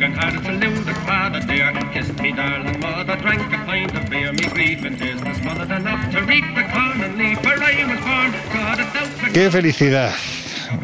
broken hearted deluded father dear kissed me darling mother, drank a pint of beer, me grief and business smothered enough to reap the corn and leaf where I was born. God, it's ¡Qué felicidad!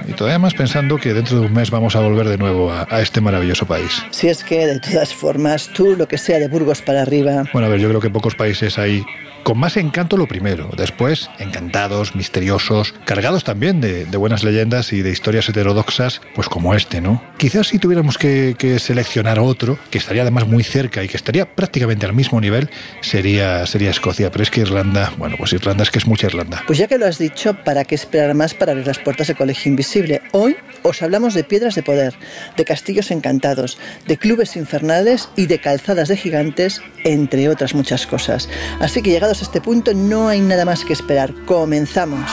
y todavía más pensando que dentro de un mes vamos a volver de nuevo a, a, este maravilloso país. Si es que, de todas formas, tú lo que sea de Burgos para arriba. Bueno, a ver, yo creo que pocos países hay con más encanto lo primero, después encantados, misteriosos, cargados también de, de, buenas leyendas y de historias heterodoxas, pues como este, ¿no? Quizás si tuviéramos que, que, seleccionar otro, que estaría además muy cerca y que estaría prácticamente al mismo nivel, sería, sería Escocia, pero es que Irlanda, bueno, pues Irlanda es que es mucha Irlanda. Pues ya que lo has dicho, ¿para qué esperar más para abrir las puertas de Colegio Invisible? Hoy os hablamos de piedras de poder, de castillos encantados, de clubes infernales y de calzadas de gigantes, entre otras muchas cosas. Así que llegados a este punto no hay nada más que esperar. Comenzamos.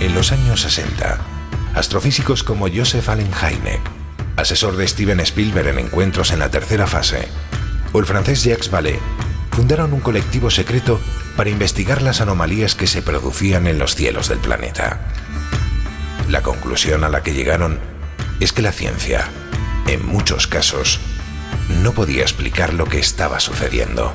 En los años 60, astrofísicos como Joseph Allen Hynek, asesor de Steven Spielberg en encuentros en la tercera fase, o el francés Jacques Vallée, fundaron un colectivo secreto para investigar las anomalías que se producían en los cielos del planeta. La conclusión a la que llegaron es que la ciencia, en muchos casos, no podía explicar lo que estaba sucediendo.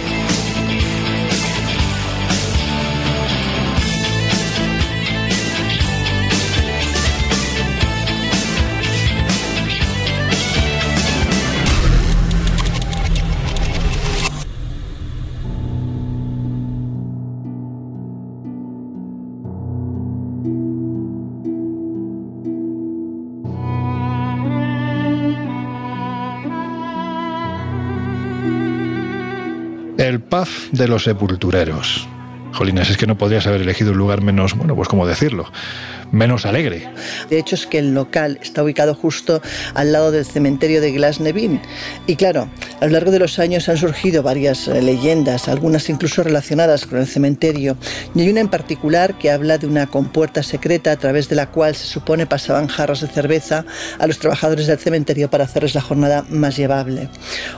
El pub de los sepultureros. Jolines, es que no podrías haber elegido un lugar menos, bueno, pues cómo decirlo, menos alegre. De hecho, es que el local está ubicado justo al lado del cementerio de Glasnevin. Y claro, a lo largo de los años han surgido varias leyendas, algunas incluso relacionadas con el cementerio. Y hay una en particular que habla de una compuerta secreta a través de la cual se supone pasaban jarras de cerveza a los trabajadores del cementerio para hacerles la jornada más llevable.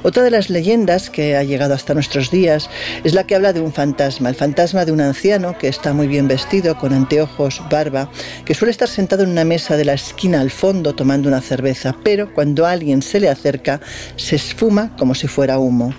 Otra de las leyendas que ha llegado hasta nuestros días es la que habla de un fantasma, el fantasma de un anciano que está muy bien vestido, con anteojos, barba, que suele estar sentado en una mesa de la esquina al fondo tomando una cerveza, pero cuando alguien se le acerca se esfuma como si fuera humo.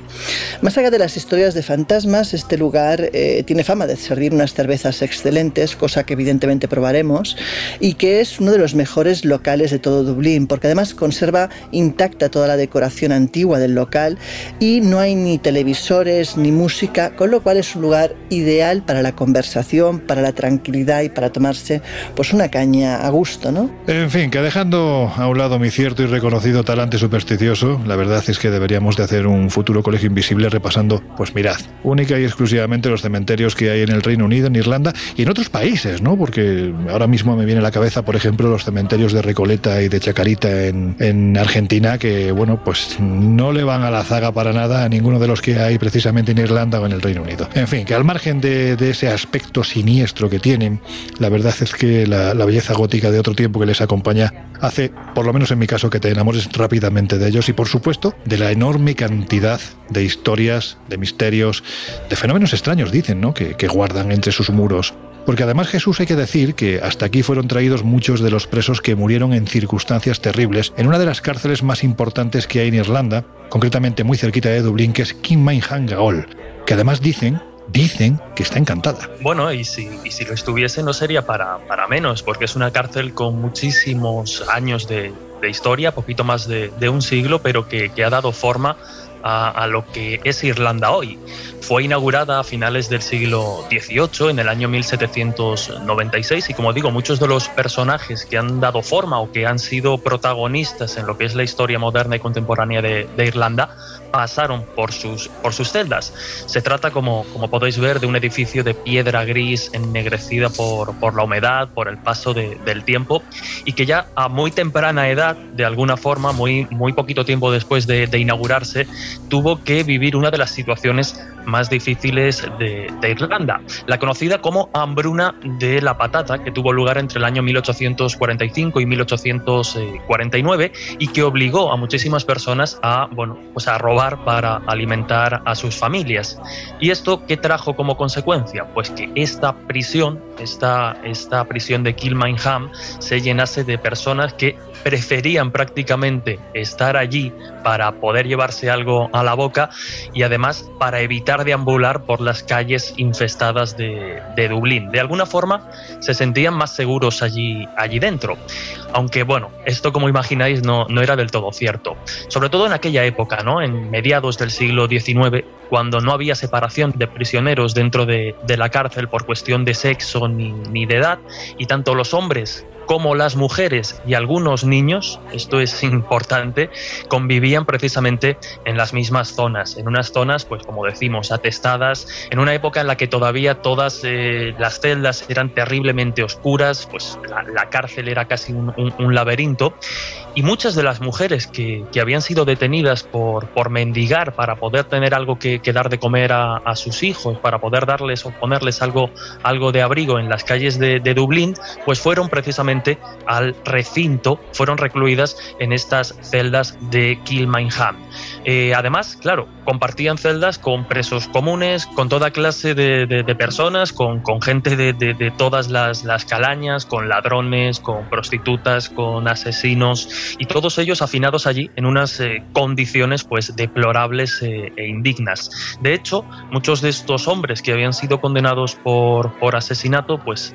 Más allá de las historias de fantasmas, este lugar eh, tiene fama de servir unas cervezas excelentes, cosa que evidentemente probaremos, y que es uno de los mejores locales de todo Dublín, porque además conserva intacta toda la decoración antigua del local y no hay ni televisores ni música, con lo cual es un lugar ideal para la conversación, para la tranquilidad y para tomarse pues una caña a gusto, ¿no? En fin, que dejando a un lado mi cierto y reconocido talante supersticioso, la verdad es que deberíamos de hacer un futuro colegio invisible repasando, pues mirad, única y exclusivamente los cementerios que hay en el Reino Unido, en Irlanda y en otros países, ¿no? Porque ahora mismo me viene a la cabeza, por ejemplo, los cementerios de Recoleta y de Chacarita en, en Argentina, que, bueno, pues no le van a la zaga para nada a ninguno de los que hay precisamente en Irlanda o en el Reino Unido. En fin, que al margen de, de ese aspecto siniestro que tienen, la verdad es que la, la, belleza gótica de otro tiempo que les acompaña hace, por lo menos en mi caso, que te enamores rápidamente de ellos y, por supuesto, de la enorme cantidad de historias, de misterios, de fenómenos extraños, dicen, ¿no? Que, guardan entre sus muros. Porque además Jesús hay que decir que hasta aquí fueron traídos muchos de los presos que murieron en circunstancias terribles en una de las cárceles más importantes que hay en Irlanda, concretamente muy cerquita de Dublín, que es Kinmayhang Gaol, que además dicen dicen que está encantada. Bueno, y si, y si lo estuviese no sería para, para, menos, porque es una cárcel con muchísimos años de, de historia, poquito más de, de un siglo, pero que, que ha dado forma a, a, lo que es Irlanda hoy. Fue inaugurada a finales del siglo XVIII, en el año 1796, y como digo, muchos de los personajes que han dado forma o que han sido protagonistas en lo que es la historia moderna y contemporánea de, de Irlanda pasaron por sus, por sus celdas. Se trata, como, como podéis ver, de un edificio de piedra gris ennegrecida por, por la humedad, por el paso de, del tiempo, y que ya a muy temprana edad, de alguna forma, muy, muy poquito tiempo después de, de inaugurarse, tuvo que vivir una de las situaciones más difíciles de, Irlanda, la conocida como hambruna de la patata, que tuvo lugar entre el año 1845 y 1849 y que obligó a muchísimas personas a, bueno, pues a robar para alimentar a sus familias. ¿Y esto qué trajo como consecuencia? Pues que esta prisión, esta, esta prisión de Kilmainham, se llenase de personas que preferían prácticamente estar allí para poder llevarse algo a la boca y además para evitar deambular por las calles infestadas de, Dublín. De alguna forma se sentían más seguros allí, allí dentro. Aunque bueno, esto como imagináis no, no era del todo cierto. Sobre todo en aquella época, ¿no? Mediados del siglo XIX, cuando no había separación de prisioneros dentro de, la cárcel por cuestión de sexo ni, ni de edad, y tanto los hombres como las mujeres y algunos niños, esto es importante, convivían precisamente en las mismas zonas, en unas zonas, pues como decimos, atestadas, en una época en la que todavía todas eh, las celdas eran terriblemente oscuras, pues la, cárcel era casi un, laberinto, y muchas de las mujeres que, habían sido detenidas por, por, mendigar para poder tener algo que, dar de comer a, sus hijos, para poder darles o ponerles algo, algo de abrigo en las calles de, de Dublín, pues fueron precisamente al recinto, fueron recluidas en estas celdas de Kilmainham. Eh, además, claro, compartían celdas con presos comunes, con toda clase de, personas, con, gente de, todas las, calañas, con ladrones, con prostitutas, con asesinos y todos ellos afinados allí en unas eh, condiciones pues deplorables eh, e indignas. De hecho, muchos de estos hombres que habían sido condenados por, por asesinato, pues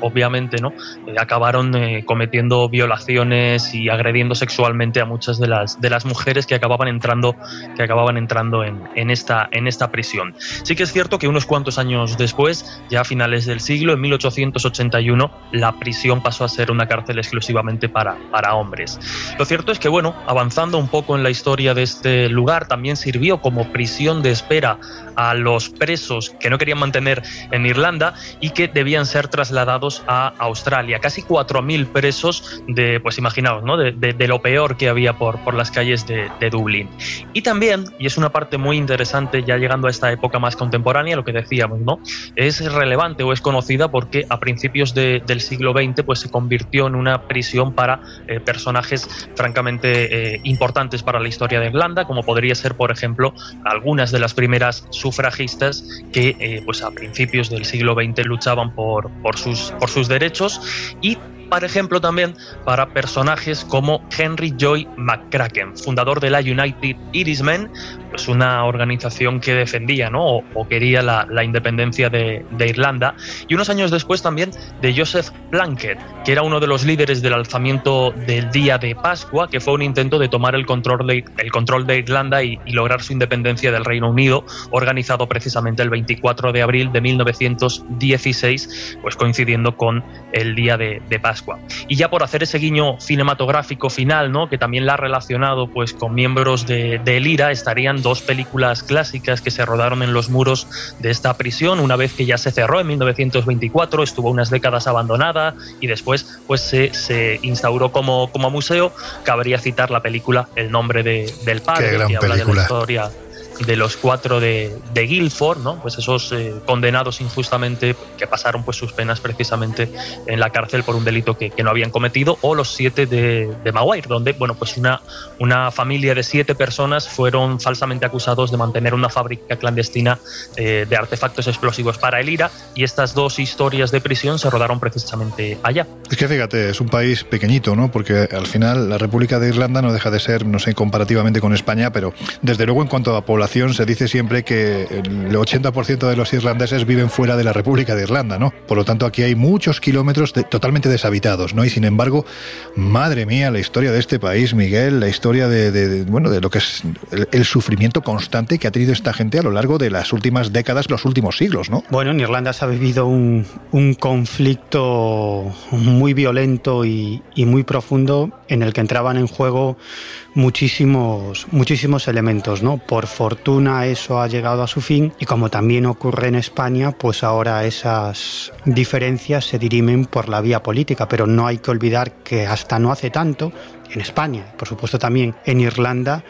obviamente no acabaron eh, cometiendo violaciones y agrediendo sexualmente a muchas de las, de las mujeres que acababan entrando, que acababan entrando en, en, esta, en esta prisión. Sí que es cierto que unos cuantos años después, ya a finales del siglo, en 1881, la prisión pasó a ser una cárcel exclusivamente para, para hombres. Lo cierto es que, bueno, avanzando un poco en la historia de este lugar, también sirvió como prisión de espera a los presos que no querían mantener en Irlanda y que debían ser trasladados a Australia. Casi 4.000 presos de, pues imaginaos, ¿no? de, lo peor que había por, por las calles de, Dublín. Y también, y es una parte muy interesante ya llegando a esta época más contemporánea, lo que decíamos, ¿no? es relevante o es conocida porque a principios del siglo XX pues, se convirtió en una prisión para eh, personajes francamente eh, importantes para la historia de Irlanda, como podría ser, por ejemplo, algunas de las primeras sufragistas que eh, pues a principios del siglo XX luchaban por, por, sus, por sus derechos por ejemplo, también para personajes como Henry Joy McCracken, fundador de la United Irismen, pues una organización que defendía ¿no? o, quería la, independencia de, Irlanda, y unos años después también de Joseph Plunkett, que era uno de los líderes del alzamiento del día de Pascua, que fue un intento de tomar el control de, el control de Irlanda y, lograr su independencia del Reino Unido, organizado precisamente el 24 de abril de 1916, pues coincidiendo con el día de, de Pascua. Y ya por hacer ese guiño cinematográfico final, ¿no? que también la ha relacionado pues, con miembros de, de IRA, estarían dos películas clásicas que se rodaron en los muros de esta prisión, una vez que ya se cerró en 1924, estuvo unas décadas abandonada y después pues, se, se instauró como, como museo. Cabría citar la película El nombre de, del padre, que habla de la historia de los cuatro de, de Guilford, ¿no? Pues esos eh, condenados injustamente que pasaron pues sus penas precisamente en la cárcel por un delito que, no habían cometido, o los siete de, de, Maguire, donde bueno pues una, una familia de siete personas fueron falsamente acusados de mantener una fábrica clandestina eh, de artefactos explosivos para el IRA, y estas dos historias de prisión se rodaron precisamente allá. Es que fíjate, es un país pequeñito, ¿no? Porque al final la República de Irlanda no deja de ser, no sé, comparativamente con España, pero desde luego en cuanto a población se dice siempre que el 80% de los irlandeses viven fuera de la República de Irlanda, ¿no? Por lo tanto, aquí hay muchos kilómetros totalmente deshabitados, ¿no? Y sin embargo, madre mía, la historia de este país, Miguel, la historia de, bueno, de lo que es el, sufrimiento constante que ha tenido esta gente a lo largo de las últimas décadas, los últimos siglos, ¿no? Bueno, en Irlanda se ha vivido un, conflicto muy violento y muy profundo en el que entraban en juego muchísimos, muchísimos elementos, ¿no? Por fortuna eso ha llegado a su fin y como también ocurre en España, pues ahora esas diferencias se dirimen por la vía política, pero no hay que olvidar que hasta no hace tanto, en España, por supuesto también en Irlanda,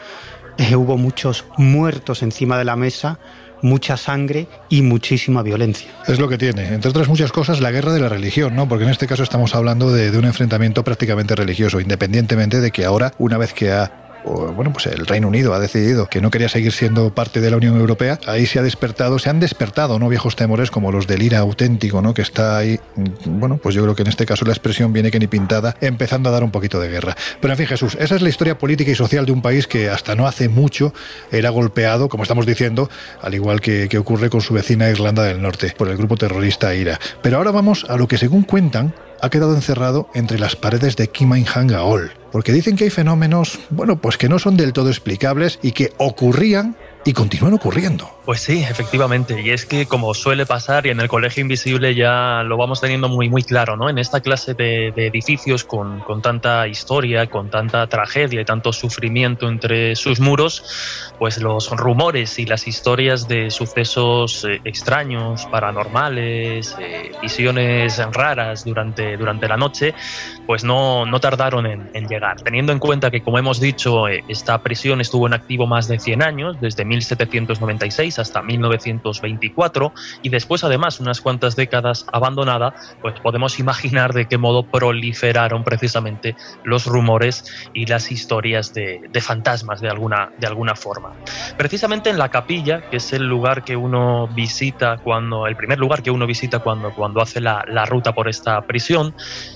eh, hubo muchos muertos encima de la mesa mucha sangre y muchísima violencia. Es lo que tiene, entre otras muchas cosas, la guerra de la religión, ¿no? Porque en este caso estamos hablando de, de un enfrentamiento prácticamente religioso, independientemente de que ahora, una vez que ha bueno, pues el Reino Unido ha decidido que no quería seguir siendo parte de la Unión Europea, ahí se ha despertado, se han despertado, ¿no? Viejos temores como los del IRA auténtico, ¿no? Que está ahí, mm, bueno, pues yo creo que en este caso la expresión viene que ni pintada, empezando a dar un poquito de guerra. Pero en fin, Jesús, esa es la historia política y social de un país que hasta no hace mucho era golpeado, como estamos diciendo, al igual que, que ocurre con su vecina Irlanda del Norte, por el grupo terrorista IRA. Pero ahora vamos a lo que según cuentan, ha quedado encerrado entre las paredes de Kimainhangaol, porque dicen que hay fenómenos, bueno, pues que no son del todo explicables y que ocurrían y continúan ocurriendo. Pues sí, efectivamente. Y es que como suele pasar, y en el Colegio Invisible ya lo vamos teniendo muy, muy claro, ¿no? En esta clase de, edificios con, con, tanta historia, con tanta tragedia y tanto sufrimiento entre sus muros, pues los rumores y las historias de sucesos eh, extraños, paranormales, eh, visiones raras durante, durante la noche, pues no, no tardaron en, en, llegar. Teniendo en cuenta que, como hemos dicho, eh, esta prisión estuvo en activo más de 100 años, desde 1796 hasta 1924 y después además unas cuantas décadas abandonada, pues podemos imaginar de qué modo proliferaron precisamente los rumores y las historias de, de fantasmas de alguna, de alguna forma. Precisamente en la capilla, que es el lugar que uno visita cuando, el primer lugar que uno visita cuando, cuando hace la, la ruta por esta prisión,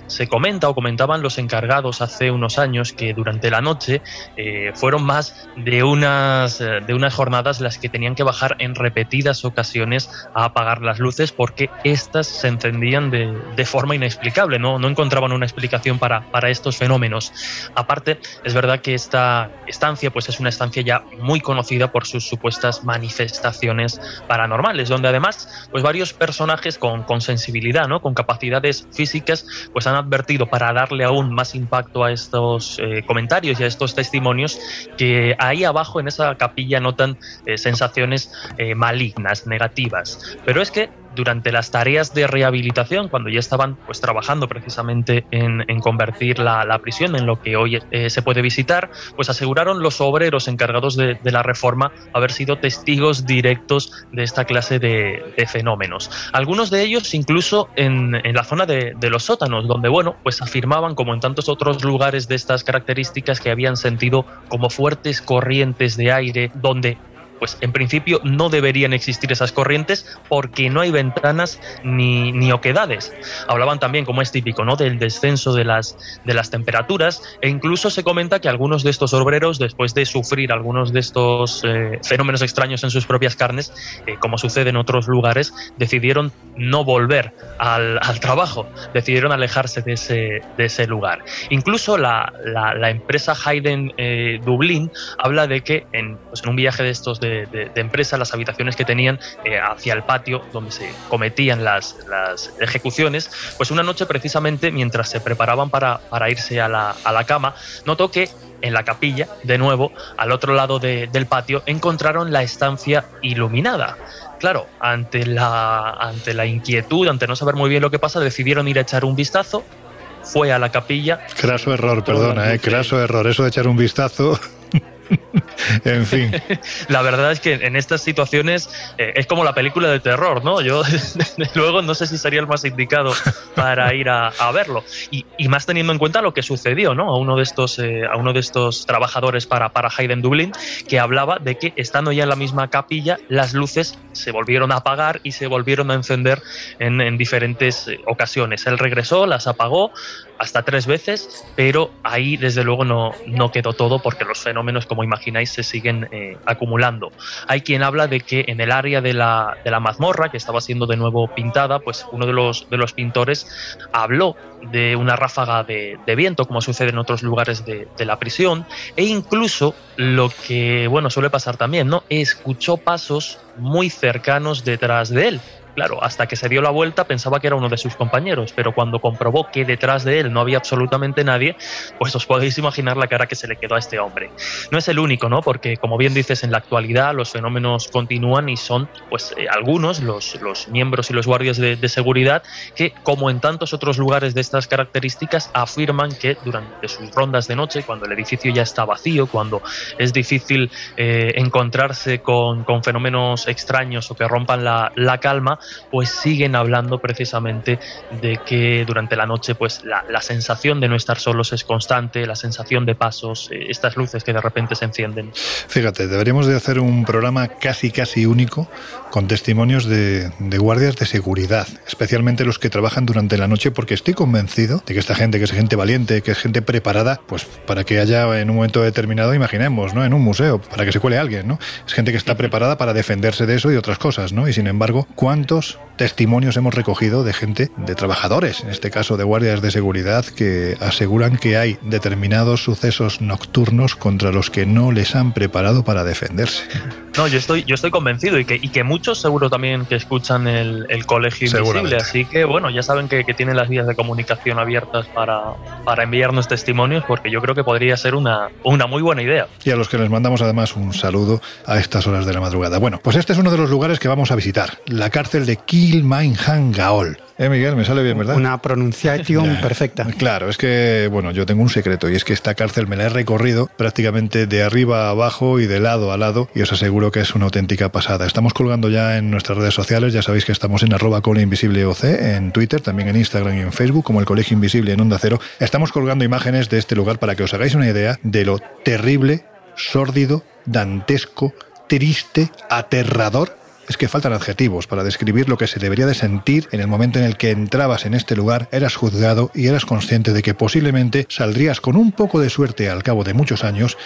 se comenta o comentaban los encargados hace unos años que durante la noche eh, fueron más de unas, de unas jornadas las que tenían que bajar en repetidas ocasiones a apagar las luces porque éstas se encendían de, de forma inexplicable, ¿no? no encontraban una explicación para, para estos fenómenos. Aparte, es verdad que esta estancia pues es una estancia ya muy conocida por sus supuestas manifestaciones paranormales, donde además pues varios personajes con, con sensibilidad, ¿no? con capacidades físicas, pues han advertido para darle aún más impacto a estos eh, comentarios y a estos testimonios que ahí abajo en esa capilla notan eh, sensaciones eh, malignas, negativas. Pero es que durante las tareas de rehabilitación, cuando ya estaban pues trabajando precisamente en, en convertir la, la, prisión en lo que hoy eh, se puede visitar, pues aseguraron los obreros encargados de, de la reforma haber sido testigos directos de esta clase de, de fenómenos. Algunos de ellos incluso en, en la zona de, de, los sótanos, donde bueno, pues afirmaban, como en tantos otros lugares de estas características, que habían sentido como fuertes corrientes de aire, donde pues en principio no deberían existir esas corrientes porque no hay ventanas ni, ni oquedades. Hablaban también, como es típico, ¿no? del descenso de las, de las temperaturas e incluso se comenta que algunos de estos obreros, después de sufrir algunos de estos eh, fenómenos extraños en sus propias carnes, eh, como sucede en otros lugares, decidieron no volver al, al trabajo, decidieron alejarse de ese, de ese lugar. Incluso la, la, empresa Hayden eh, Dublín habla de que en, pues en un viaje de estos de, de, de, empresa, las habitaciones que tenían eh, hacia el patio donde se cometían las, las, ejecuciones, pues una noche precisamente mientras se preparaban para, para irse a la, a la, cama, notó que en la capilla, de nuevo, al otro lado de, del patio, encontraron la estancia iluminada. Claro, ante la, ante la inquietud, ante no saber muy bien lo que pasa, decidieron ir a echar un vistazo fue a la capilla. Craso error, perdona, eh, craso error. Eso de echar un vistazo en fin. La verdad es que en estas situaciones eh, es como la película de terror, ¿no? Yo, desde luego, no sé si sería el más indicado para ir a, verlo. Y, y, más teniendo en cuenta lo que sucedió, ¿no? A uno de estos, eh, a uno de estos trabajadores para, para Hayden Dublin, que hablaba de que estando ya en la misma capilla, las luces se volvieron a apagar y se volvieron a encender en, en diferentes eh, ocasiones. Él regresó, las apagó hasta tres veces, pero ahí desde luego no, no quedó todo porque los fenómenos, como imagináis, se siguen eh, acumulando. Hay quien habla de que en el área de la, de la mazmorra, que estaba siendo de nuevo pintada, pues uno de los, de los pintores habló de una ráfaga de, de viento, como sucede en otros lugares de, de, la prisión, e incluso lo que, bueno, suele pasar también, ¿no? Escuchó pasos muy cercanos detrás de él claro, hasta que se dio la vuelta pensaba que era uno de sus compañeros, pero cuando comprobó que detrás de él no había absolutamente nadie, pues os podéis imaginar la cara que se le quedó a este hombre. No es el único, ¿no? Porque como bien dices, en la actualidad los fenómenos continúan y son, pues, eh, algunos, los, los miembros y los guardias de, de seguridad, que, como en tantos otros lugares de estas características, afirman que durante sus rondas de noche, cuando el edificio ya está vacío, cuando es difícil eh, encontrarse con, con, fenómenos extraños o que rompan la, la, calma, pues siguen hablando precisamente de que durante la noche pues la, la, sensación de no estar solos es constante, la sensación de pasos, eh, estas luces que de repente se encienden. Fíjate, deberíamos de hacer un programa casi casi único con testimonios de, de guardias de seguridad, especialmente los que trabajan durante la noche, porque estoy convencido de que esta gente, que es gente valiente, que es gente preparada, pues para que haya en un momento determinado, imaginemos, ¿no? En un museo, para que se cuele alguien, ¿no? Es gente que está preparada para defenderse de eso y otras cosas, ¿no? Y sin embargo, ¿cuántos testimonios hemos recogido de gente, de trabajadores, en este caso de guardias de seguridad, que aseguran que hay determinados sucesos nocturnos contra los que no les han preparado para defenderse? No, yo estoy, yo estoy convencido y que, y que muchos seguro también que escuchan el, el Colegio Invisible. Así que bueno, ya saben que, que, tienen las vías de comunicación abiertas para, para enviarnos testimonios, porque yo creo que podría ser una, una muy buena idea. Y a los que les mandamos además un saludo a estas horas de la madrugada. Bueno, pues este es uno de los lugares que vamos a visitar, la cárcel de Kilmainham-Gaol. Eh, Miguel, me sale bien, ¿verdad? Una pronunciación perfecta. Claro, es que, bueno, yo tengo un secreto y es que esta cárcel me la he recorrido prácticamente de arriba a abajo y de lado a lado y os aseguro que es una auténtica pasada. Estamos colgando ya en nuestras redes sociales, ya sabéis que estamos en arroba OC, en Twitter, también en Instagram y en Facebook, como el Colegio Invisible en Onda Cero. Estamos colgando imágenes de este lugar para que os hagáis una idea de lo terrible, sórdido, dantesco, triste, aterrador es que faltan adjetivos para describir lo que se debería de sentir en el momento en el que entrabas en este lugar, eras juzgado y eras consciente de que posiblemente saldrías con un poco de suerte al cabo de muchos años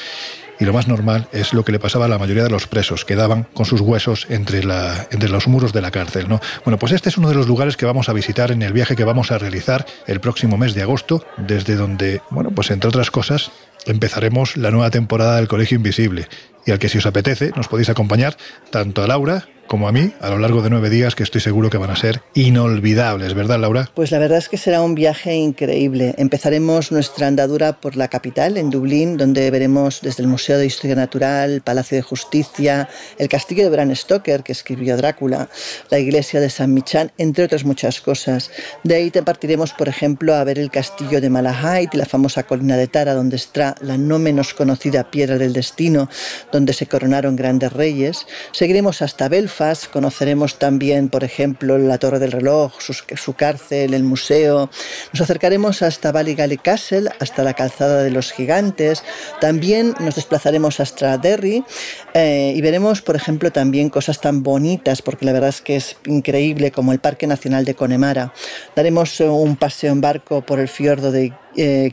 y lo más normal es lo que le pasaba a la mayoría de los presos, quedaban con sus huesos entre, los muros de la cárcel. ¿no? Bueno, pues este es uno de los lugares que vamos a visitar en el viaje que vamos a realizar el próximo mes de agosto, desde donde, bueno, pues entre otras cosas, empezaremos la nueva temporada del Colegio Invisible y al que si os apetece nos podéis acompañar tanto a Laura como a mí a lo largo de nueve días que estoy seguro que van a ser inolvidables, ¿verdad Laura? Pues la verdad es que será un viaje increíble. Empezaremos nuestra andadura por la capital, en Dublín, donde veremos desde el Museo de Historia Natural, Palacio de Justicia, el castillo de Bram Stoker, que escribió Drácula, la iglesia de San Michan, entre otras muchas cosas. De ahí te partiremos, por ejemplo, a ver el castillo de Malahide la famosa colina de Tara, donde está la no menos conocida Piedra del Destino, donde se coronaron grandes reyes. Seguiremos hasta Belfast, conoceremos también, por ejemplo, la Torre del Reloj, su, cárcel, el museo. Nos acercaremos hasta Ballygally Castle, hasta la Calzada de los Gigantes. También nos desplazaremos hasta Derry eh, y veremos, por ejemplo, también cosas tan bonitas, porque la verdad es que es increíble, como el Parque Nacional de Connemara. Daremos un paseo en barco por el fiordo de eh,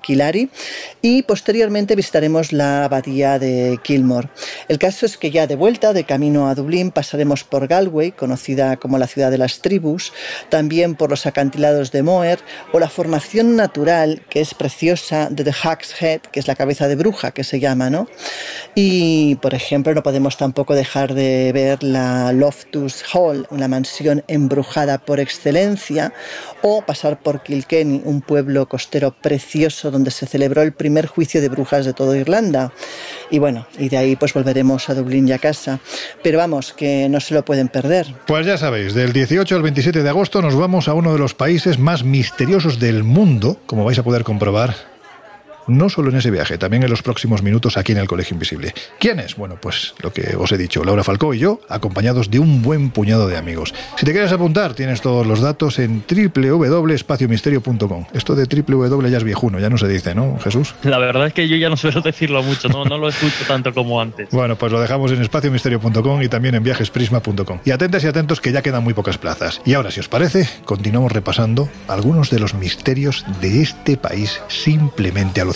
y posteriormente visitaremos la abadía de Kilmore. El caso es que ya de vuelta, de camino a Dublín, pasaremos por Galway, conocida como la ciudad de las tribus, también por los acantilados de Moher o la formación natural, que es preciosa, de The Head, que es la cabeza de bruja que se llama, ¿no? Y, por ejemplo, no podemos tampoco dejar de ver la Loftus Hall, una mansión embrujada por excelencia, o pasar por Kilkenny, un pueblo costero precioso donde se celebró el primer juicio de brujas de toda Irlanda. Y bueno, y de ahí pues volveremos a Dublín y a casa. Pero vamos, que no se lo pueden perder. Pues ya sabéis, del 18 al 27 de agosto nos vamos a uno de los países más misteriosos del mundo, como vais a poder comprobar no solo en ese viaje, también en los próximos minutos aquí en el Colegio Invisible. ¿Quiénes? Bueno, pues lo que os he dicho, Laura Falcó y yo, acompañados de un buen puñado de amigos. Si te quieres apuntar, tienes todos los datos en www.espaciomisterio.com. Esto de www ya es viejuno, ya no se dice, ¿no, Jesús? La verdad es que yo ya no suelo decirlo mucho, no, no lo escucho tanto como antes. Bueno, pues lo dejamos en espaciomisterio.com y también en viajesprisma.com. Y atentas y atentos que ya quedan muy pocas plazas. Y ahora, si os parece, continuamos repasando algunos de los misterios de este país simplemente alucinante.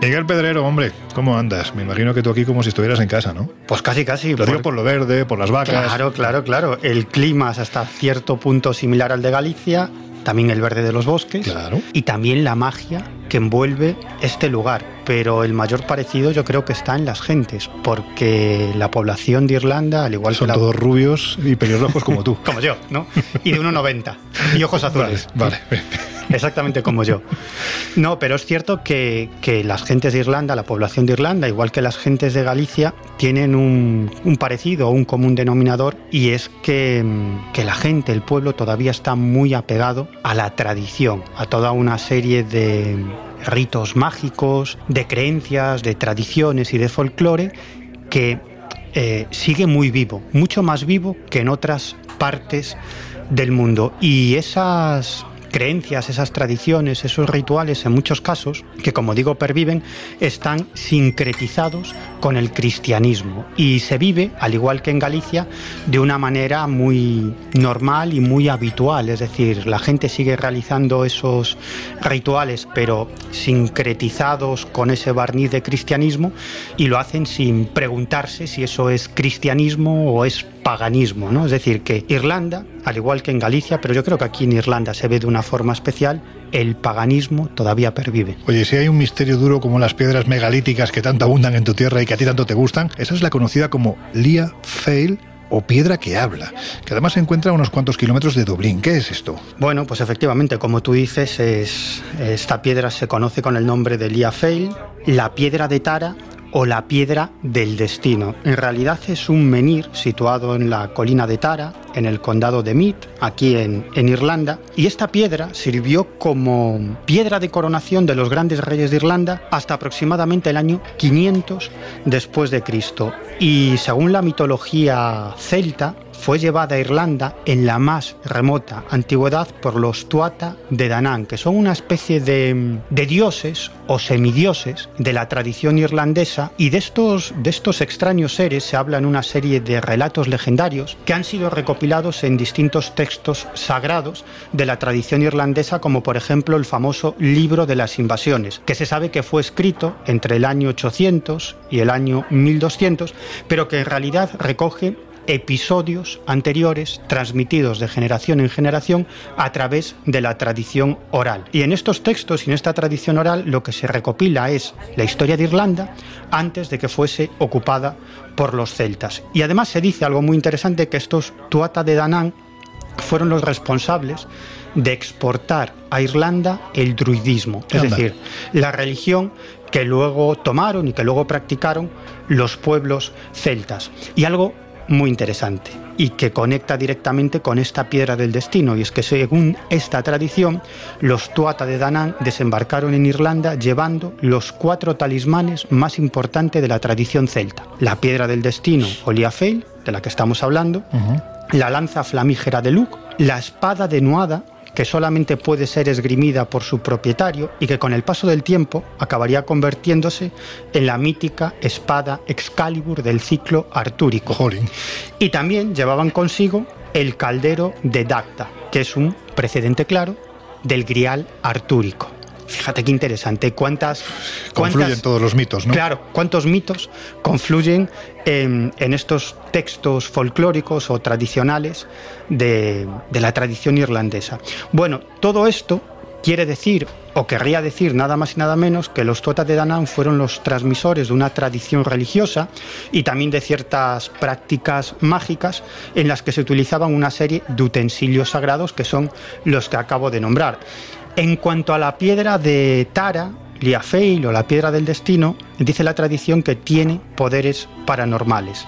Miguel Pedrero, hombre, ¿cómo andas? Me imagino que tú aquí como si estuvieras en casa, ¿no? Pues casi, casi. Lo digo por lo verde, por las vacas. Claro, claro, claro. El clima es hasta cierto punto similar al de Galicia, también el verde de los bosques Claro. y también la magia que envuelve este lugar. Pero el mayor parecido yo creo que está en las gentes, porque la población de Irlanda, al igual Son que la... todos rubios y pelirrojos como tú. Como yo, ¿no? Y de 1,90. Y ojos azules. Vale, vale. Exactamente como yo. No, pero es cierto que, que las gentes de Irlanda, la población de Irlanda, igual que las gentes de Galicia, tienen un, un parecido o un común denominador y es que, que la gente, el pueblo, todavía está muy apegado a la tradición, a toda una serie de ritos mágicos, de creencias, de tradiciones y de folclore que eh, sigue muy vivo, mucho más vivo que en otras partes del mundo. Y esas creencias, esas tradiciones, esos rituales, en muchos casos, que como digo perviven, están sincretizados con el cristianismo. Y se vive, al igual que en Galicia, de una manera muy normal y muy habitual, es decir, la gente sigue realizando esos rituales, pero sincretizados con ese barniz de cristianismo y lo hacen sin preguntarse si eso es cristianismo o es paganismo, ¿no? Es decir, que Irlanda, al igual que en Galicia, pero yo creo que aquí en Irlanda se ve de una forma especial, el paganismo todavía pervive. Oye, si hay un misterio duro como las piedras megalíticas que tanto abundan en tu tierra y que a ti tanto te gustan, esa es la conocida como Lia Fail o piedra que habla, que además se encuentra a unos cuantos kilómetros de Dublín. ¿Qué es esto? Bueno, pues efectivamente, como tú dices, es, esta piedra se conoce con el nombre de Lia Fail, la piedra de Tara o la piedra del destino. En realidad es un menhir situado en la colina de Tara, en el condado de Meath, aquí en, en Irlanda, y esta piedra sirvió como piedra de coronación de los grandes reyes de Irlanda hasta aproximadamente el año 500 después de Cristo. Y según la mitología celta, fue llevada a Irlanda en la más remota antigüedad por los Tuatha de Danann, que son una especie de, de dioses o semidioses de la tradición irlandesa. Y de estos, de estos extraños seres se habla en una serie de relatos legendarios que han sido recopilados en distintos textos sagrados de la tradición irlandesa, como por ejemplo el famoso Libro de las Invasiones, que se sabe que fue escrito entre el año 800 y el año 1200, pero que en realidad recoge episodios anteriores transmitidos de generación en generación a través de la tradición oral. Y en estos textos y en esta tradición oral lo que se recopila es la historia de Irlanda antes de que fuese ocupada por los celtas. Y además se dice algo muy interesante que estos Tuatha de Danann fueron los responsables de exportar a Irlanda el druidismo, es Anda. decir, la religión que luego tomaron y que luego practicaron los pueblos celtas. Y algo muy interesante y que conecta directamente con esta piedra del destino. Y es que según esta tradición los Tuatha de Danann desembarcaron en Irlanda llevando los cuatro talismanes más importantes de la tradición celta. La piedra del destino o Liafail de la que estamos hablando la lanza flamígera de Luke la espada de Nuada que solamente puede ser esgrimida por su propietario y que con el paso del tiempo acabaría convirtiéndose en la mítica espada Excalibur del ciclo artúrico. Jolín. Y también llevaban consigo el caldero de Dacta, que es un precedente claro del grial artúrico. Fíjate qué interesante, cuántas... Confluyen todos los mitos, ¿no? Claro, cuántos mitos confluyen en, en estos textos folclóricos o tradicionales de, de la tradición irlandesa. Bueno, todo esto quiere decir, o querría decir nada más y nada menos, que los Tuatha de Danann fueron los transmisores de una tradición religiosa y también de ciertas prácticas mágicas en las que se utilizaban una serie de utensilios sagrados que son los que acabo de nombrar. En cuanto a la piedra de Tara, Liafail o la piedra del destino, dice la tradición que tiene poderes paranormales.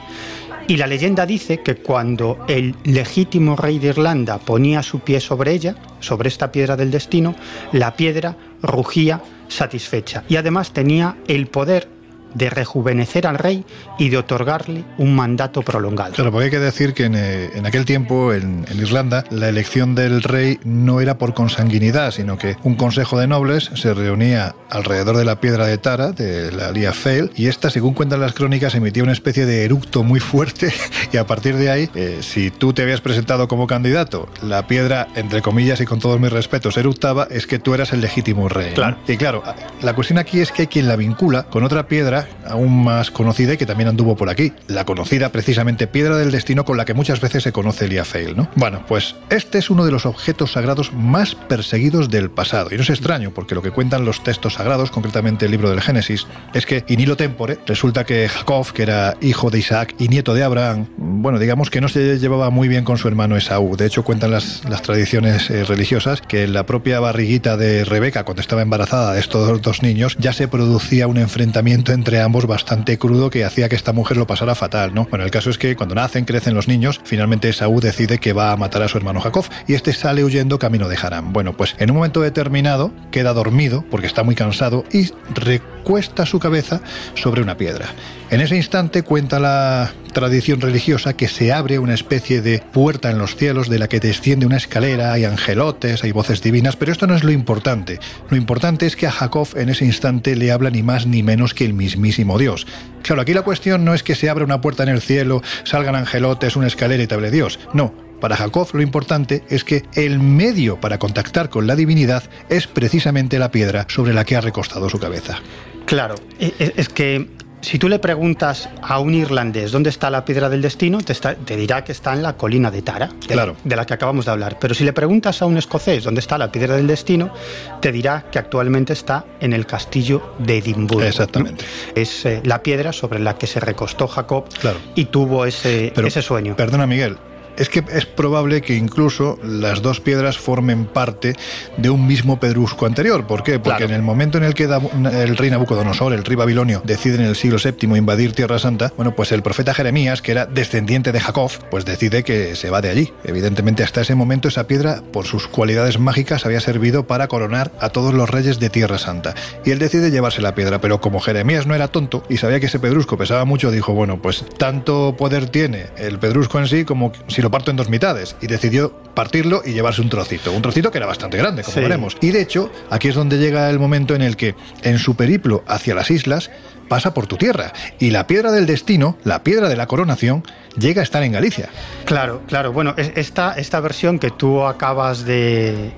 Y la leyenda dice que cuando el legítimo rey de Irlanda ponía su pie sobre ella, sobre esta piedra del destino, la piedra rugía satisfecha. Y además tenía el poder de rejuvenecer al rey y de otorgarle un mandato prolongado. Claro, porque hay que decir que en, eh, aquel tiempo, en, Irlanda, la elección del rey no era por consanguinidad, sino que un consejo de nobles se reunía alrededor de la piedra de Tara, de la Lía Fail, y esta, según cuentan las crónicas, emitía una especie de eructo muy fuerte, y a partir de ahí, eh, si tú te habías presentado como candidato, la piedra, entre comillas y con todos mis respetos, eructaba, es que tú eras el legítimo rey. Claro. Y claro, la cuestión aquí es que hay quien la vincula con otra piedra aún más conocida y que también anduvo por aquí, la conocida precisamente piedra del destino con la que muchas veces se conoce Fail, ¿no? Bueno, pues este es uno de los objetos sagrados más perseguidos del pasado. Y no es extraño, porque lo que cuentan los textos sagrados, concretamente el libro del Génesis, es que in hilo tempore, resulta que Jacob, que era hijo de Isaac y nieto de Abraham, bueno, digamos que no se llevaba muy bien con su hermano Esaú. De hecho, cuentan las, las tradiciones eh, religiosas que en la propia barriguita de Rebeca, cuando estaba embarazada de estos dos niños, ya se producía un enfrentamiento entre ambos bastante crudo que hacía que esta mujer lo pasara fatal, ¿no? Bueno, el caso es que cuando nacen, crecen los niños, finalmente Esaú decide que va a matar a su hermano Jacob y este sale huyendo camino de Harán. Bueno, pues en un momento determinado queda dormido porque está muy cansado y recuesta su cabeza sobre una piedra. En ese instante cuenta la tradición religiosa que se abre una especie de puerta en los cielos de la que desciende una escalera, hay angelotes, hay voces divinas, pero esto no es lo importante. Lo importante es que a Jacob en ese instante le habla ni más ni menos que el mismísimo Dios. Claro, aquí la cuestión no es que se abra una puerta en el cielo, salgan angelotes, una escalera y te hable Dios. No, para Jacob lo importante es que el medio para contactar con la divinidad es precisamente la piedra sobre la que ha recostado su cabeza. Claro, e, e, es que si tú le preguntas a un irlandés dónde está la piedra del destino, te, dirá que está en la colina de Tara, de, claro. de, la que acabamos de hablar. Pero si le preguntas a un escocés dónde está la piedra del destino, te dirá que actualmente está en el castillo de Edimburgo. Exactamente. Es eh, la piedra sobre la que se recostó Jacob y tuvo ese, ese sueño. Perdona, Miguel, es que es probable que incluso las dos piedras formen parte de un mismo pedrusco anterior. ¿Por qué? Porque en el momento en el que el rey Nabucodonosor, el rey babilonio, decide en el siglo VII invadir Tierra Santa, bueno, pues el profeta Jeremías, que era descendiente de Jacob, pues decide que se va de allí. Evidentemente, hasta ese momento esa piedra, por sus cualidades mágicas, había servido para coronar a todos los reyes de Tierra Santa. Y él decide llevarse la piedra, pero como Jeremías no era tonto y sabía que ese pedrusco pesaba mucho, dijo, bueno, pues tanto poder tiene el pedrusco en sí como si lo parto en dos mitades y decidió partirlo y llevarse un trocito, un trocito que era bastante grande, como veremos. Y de hecho, aquí es donde llega el momento en el que en su periplo hacia las islas pasa por tu tierra y la piedra del destino, la piedra de la coronación, llega a estar en Galicia. Claro, claro. Bueno, esta, esta versión que tú acabas de,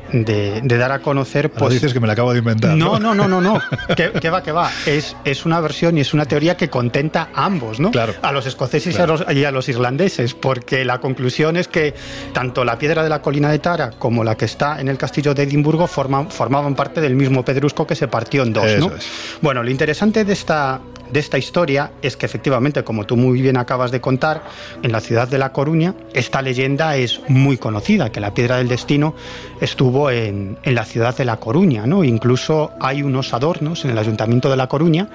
dar a conocer, pues... dices que me la acabo de inventar. No, no, no, no, no. ¿Qué, va, qué va? Es, es una versión y es una teoría que contenta a ambos, ¿no? Claro. A los escoceses y, a los, irlandeses, porque la conclusión es que tanto la piedra de la colina de Tara como la que está en el castillo de Edimburgo forman, formaban parte del mismo pedrusco que se partió en dos, ¿no? Bueno, lo interesante de esta, de esta historia es que efectivamente, como tú muy bien acabas de contar, en la ciudad de La Coruña, esta leyenda es muy conocida, que la piedra del destino estuvo en, en la ciudad de La Coruña, ¿no? Incluso hay unos adornos en el ayuntamiento de La Coruña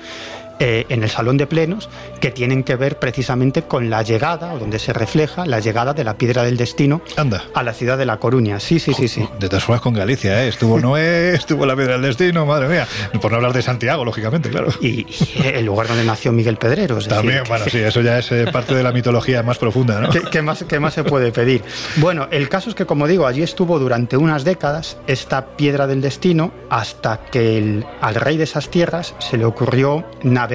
eh, en el salón de plenos que tienen que ver precisamente con la llegada, o donde se refleja la llegada de la piedra del destino Anda. a la ciudad de La Coruña. Sí, sí, sí, sí. De todas formas con Galicia, ¿eh? Estuvo Noé, estuvo la piedra del destino, madre mía. Por no hablar de Santiago, lógicamente, claro. Y, el lugar donde nació Miguel Pedrero. También, bueno, sí, eso ya es eh, parte de la mitología más profunda, ¿no? ¿Qué, más, ¿Qué más se puede pedir? Bueno, el caso es que, como digo, allí estuvo durante unas décadas esta piedra del destino hasta que al rey de esas tierras se le ocurrió navegar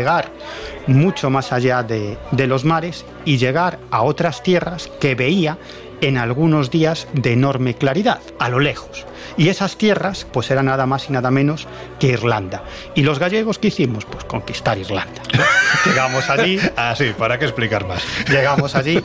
mucho más allá de, de los mares y llegar a otras tierras que veía en algunos días de enorme claridad, a lo lejos. Y esas tierras, pues eran nada más y nada menos que Irlanda. ¿Y los gallegos qué hicimos? Pues conquistar Irlanda. Llegamos allí. Ah, sí, ¿para qué explicar más? Llegamos allí,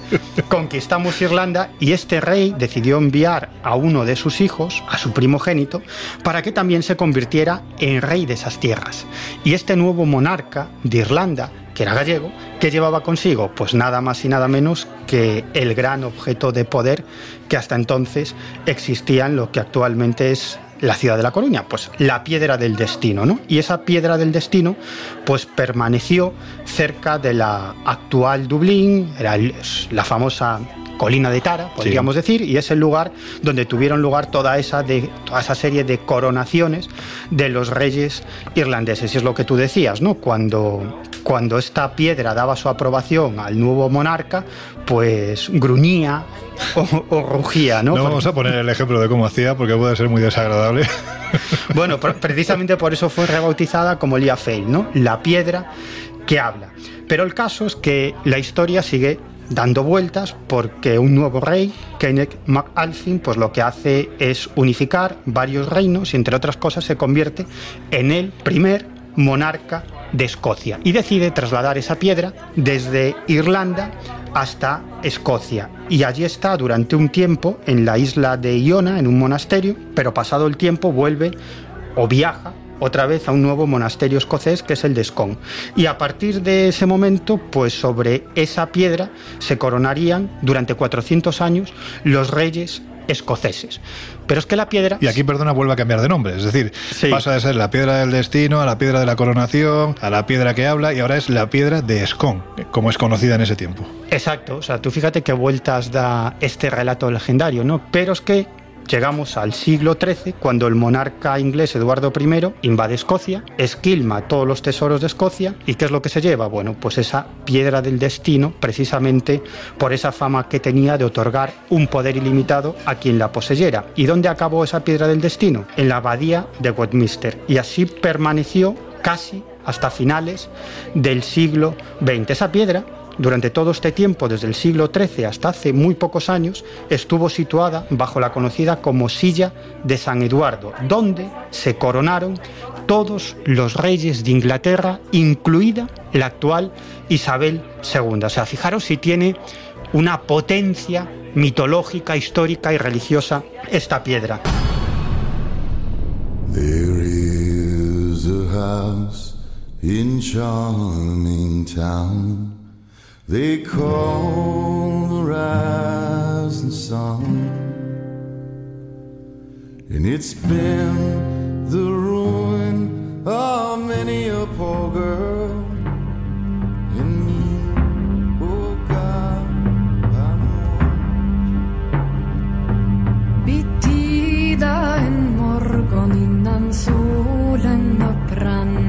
conquistamos Irlanda y este rey decidió enviar a uno de sus hijos, a su primogénito, para que también se convirtiera en rey de esas tierras. Y este nuevo monarca de Irlanda que era gallego, que llevaba consigo pues nada más y nada menos que el gran objeto de poder que hasta entonces existía en lo que actualmente es la ciudad de La Coruña? Pues la piedra del destino, ¿no? Y esa piedra del destino pues permaneció cerca de la actual Dublín, era la famosa colina de Tara, podríamos decir, y es el lugar donde tuvieron lugar toda esa, de, toda esa serie de coronaciones de los reyes irlandeses. Y es lo que tú decías, ¿no? Cuando, cuando esta piedra daba su aprobación al nuevo monarca, pues gruñía o, rugía, ¿no? No vamos a poner el ejemplo de cómo hacía porque puede ser muy desagradable. Bueno, precisamente por eso fue rebautizada como Lia Fail, ¿no? La piedra que habla. Pero el caso es que la historia sigue dando vueltas porque un nuevo rey, Kenneth MacAlphin, pues lo que hace es unificar varios reinos y entre otras cosas se convierte en el primer monarca de Escocia y decide trasladar esa piedra desde Irlanda hasta Escocia y allí está durante un tiempo en la isla de Iona en un monasterio, pero pasado el tiempo vuelve o viaja otra vez a un nuevo monasterio escocés que es el de Scone. Y a partir de ese momento, pues sobre esa piedra se coronarían durante 400 años los reyes escoceses. Pero es que la piedra... Y aquí, perdona, vuelve a cambiar de nombre. Es decir, pasa de ser la piedra del destino a la piedra de la coronación, a la piedra que habla y ahora es la piedra de Scone, como es conocida en ese tiempo. Exacto. O sea, tú fíjate qué vueltas da este relato legendario, ¿no? Pero es que Llegamos al siglo XIII, cuando el monarca inglés Eduardo I invade Escocia, esquilma todos los tesoros de Escocia, ¿y qué es lo que se lleva? Bueno, pues esa piedra del destino, precisamente por esa fama que tenía de otorgar un poder ilimitado a quien la poseyera. ¿Y dónde acabó esa piedra del destino? En la abadía de Westminster. Y así permaneció casi hasta finales del siglo XX. Esa piedra durante todo este tiempo, desde el siglo XIII hasta hace muy pocos años, estuvo situada bajo la conocida como Silla de San Eduardo, donde se coronaron todos los reyes de Inglaterra, incluida la actual Isabel II. O sea, fijaros si tiene una potencia mitológica, histórica y religiosa esta piedra. They call the rising sun, and it's been the ruin of many a poor girl. And me, oh God, solen upprann,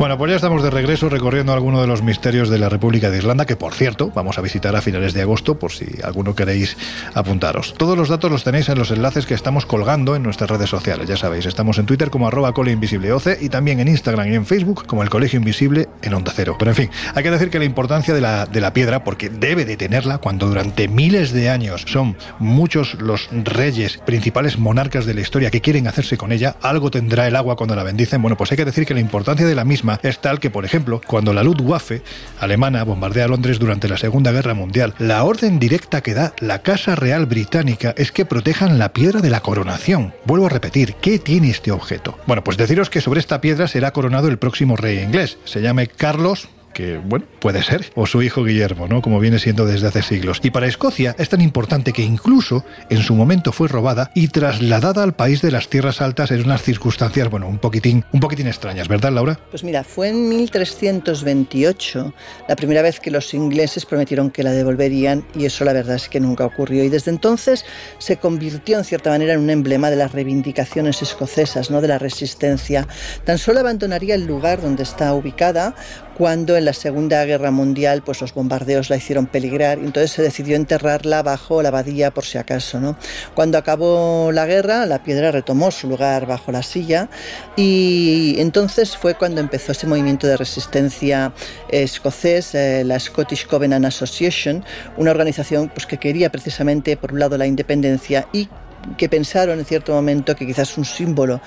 Bueno, pues ya estamos de regreso recorriendo algunos de los misterios de la República de Irlanda, que por cierto vamos a visitar a finales de agosto por si alguno queréis apuntaros. Todos los datos los tenéis en los enlaces que estamos colgando en nuestras redes sociales, ya sabéis, estamos en Twitter como arroba y también en Instagram y en Facebook como el Colegio Invisible en Onda Cero. Pero en fin, hay que decir que la importancia de la, de la piedra, porque debe de tenerla cuando durante miles de años son muchos los reyes, principales monarcas de la historia que quieren hacerse con ella, algo tendrá el agua cuando la bendicen. Bueno, pues hay que decir que la importancia de la misma es tal que, por ejemplo, cuando la Luftwaffe alemana bombardea Londres durante la Segunda Guerra Mundial, la orden directa que da la Casa Real Británica es que protejan la piedra de la coronación. Vuelvo a repetir, ¿qué tiene este objeto? Bueno, pues deciros que sobre esta piedra será coronado el próximo rey inglés. Se llame Carlos que, bueno, puede ser, o su hijo Guillermo, ¿no? Como viene siendo desde hace siglos. Y para Escocia es tan importante que incluso en su momento fue robada y trasladada al país de las tierras altas en unas circunstancias, bueno, un poquitín, un poquitín extrañas, ¿verdad, Laura? Pues mira, fue en 1328 la primera vez que los ingleses prometieron que la devolverían y eso la verdad es que nunca ocurrió. Y desde entonces se convirtió en cierta manera en un emblema de las reivindicaciones escocesas, ¿no? De la resistencia. Tan solo abandonaría el lugar donde está ubicada cuando en la Segunda Guerra Mundial pues los bombardeos la hicieron peligrar y entonces se decidió enterrarla bajo la abadía por si acaso. ¿no? Cuando acabó la guerra, la piedra retomó su lugar bajo la silla y entonces fue cuando empezó ese movimiento de resistencia escocés, eh, la Scottish Covenant Association, una organización pues, que quería precisamente por un lado la independencia y que pensaron en cierto momento que quizás un símbolo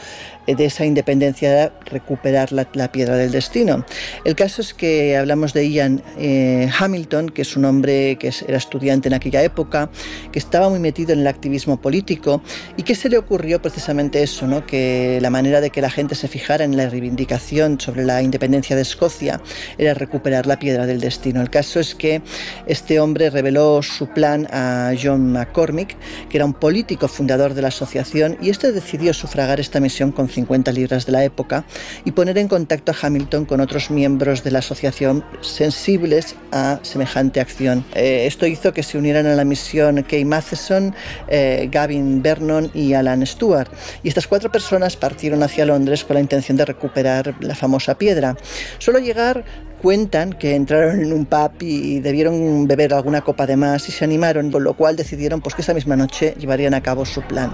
de esa independencia era recuperar la, piedra del destino. El caso es que hablamos de Ian eh, Hamilton, que es un hombre que era estudiante en aquella época, que estaba muy metido en el activismo político y que se le ocurrió precisamente eso, ¿no? que la manera de que la gente se fijara en la reivindicación sobre la independencia de Escocia era recuperar la piedra del destino. El caso es que este hombre reveló su plan a John McCormick, que era un político fundador de la asociación, y este decidió sufragar esta misión con 50 libras de la época y poner en contacto a Hamilton con otros miembros de la asociación sensibles a semejante acción. Eh, esto hizo que se unieran a la misión Kay Matheson, eh, Gavin Vernon y Alan Stewart. Y estas cuatro personas partieron hacia Londres con la intención de recuperar la famosa piedra. Solo llegar cuentan que entraron en un pub y debieron beber alguna copa de más y se animaron, con lo cual decidieron pues, que esa misma noche llevarían a cabo su plan.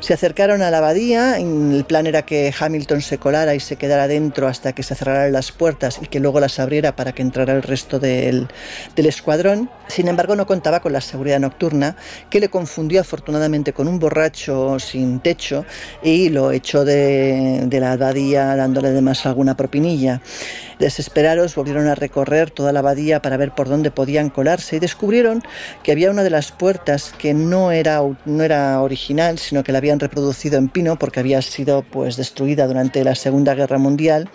Se acercaron a la abadía, el plan era que Hamilton se colara y se quedara dentro hasta que se cerraran las puertas y que luego las abriera para que entrara el resto del, escuadrón. Sin embargo, no contaba con la seguridad nocturna, que le confundió afortunadamente con un borracho sin techo y lo echó de, de la abadía dándole además alguna propinilla. Desesperados volvieron a recorrer toda la abadía para ver por dónde podían colarse y descubrieron que había una de las puertas que no era, no era original, sino que la habían reproducido en pino porque había sido pues, destruida durante la Segunda Guerra Mundial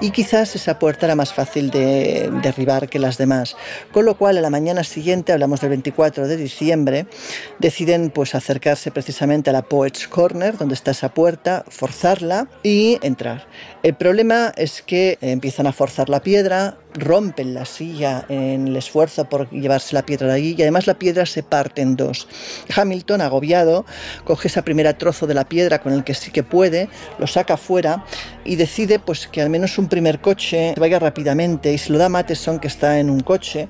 y quizás esa puerta era más fácil de derribar que las demás. Con lo cual a la mañana siguiente, hablamos del 24 de diciembre, deciden pues acercarse precisamente a la Poets Corner, donde está esa puerta, forzarla y entrar. El problema es que empiezan a forzar la piedra, rompen la silla en el esfuerzo por llevarse la piedra de allí y además la piedra se parte en dos. Hamilton, agobiado, coge ese primer trozo de la piedra con el que sí que puede, lo saca fuera y decide pues que al menos un primer coche vaya rápidamente y se lo da a Matheson que está en un coche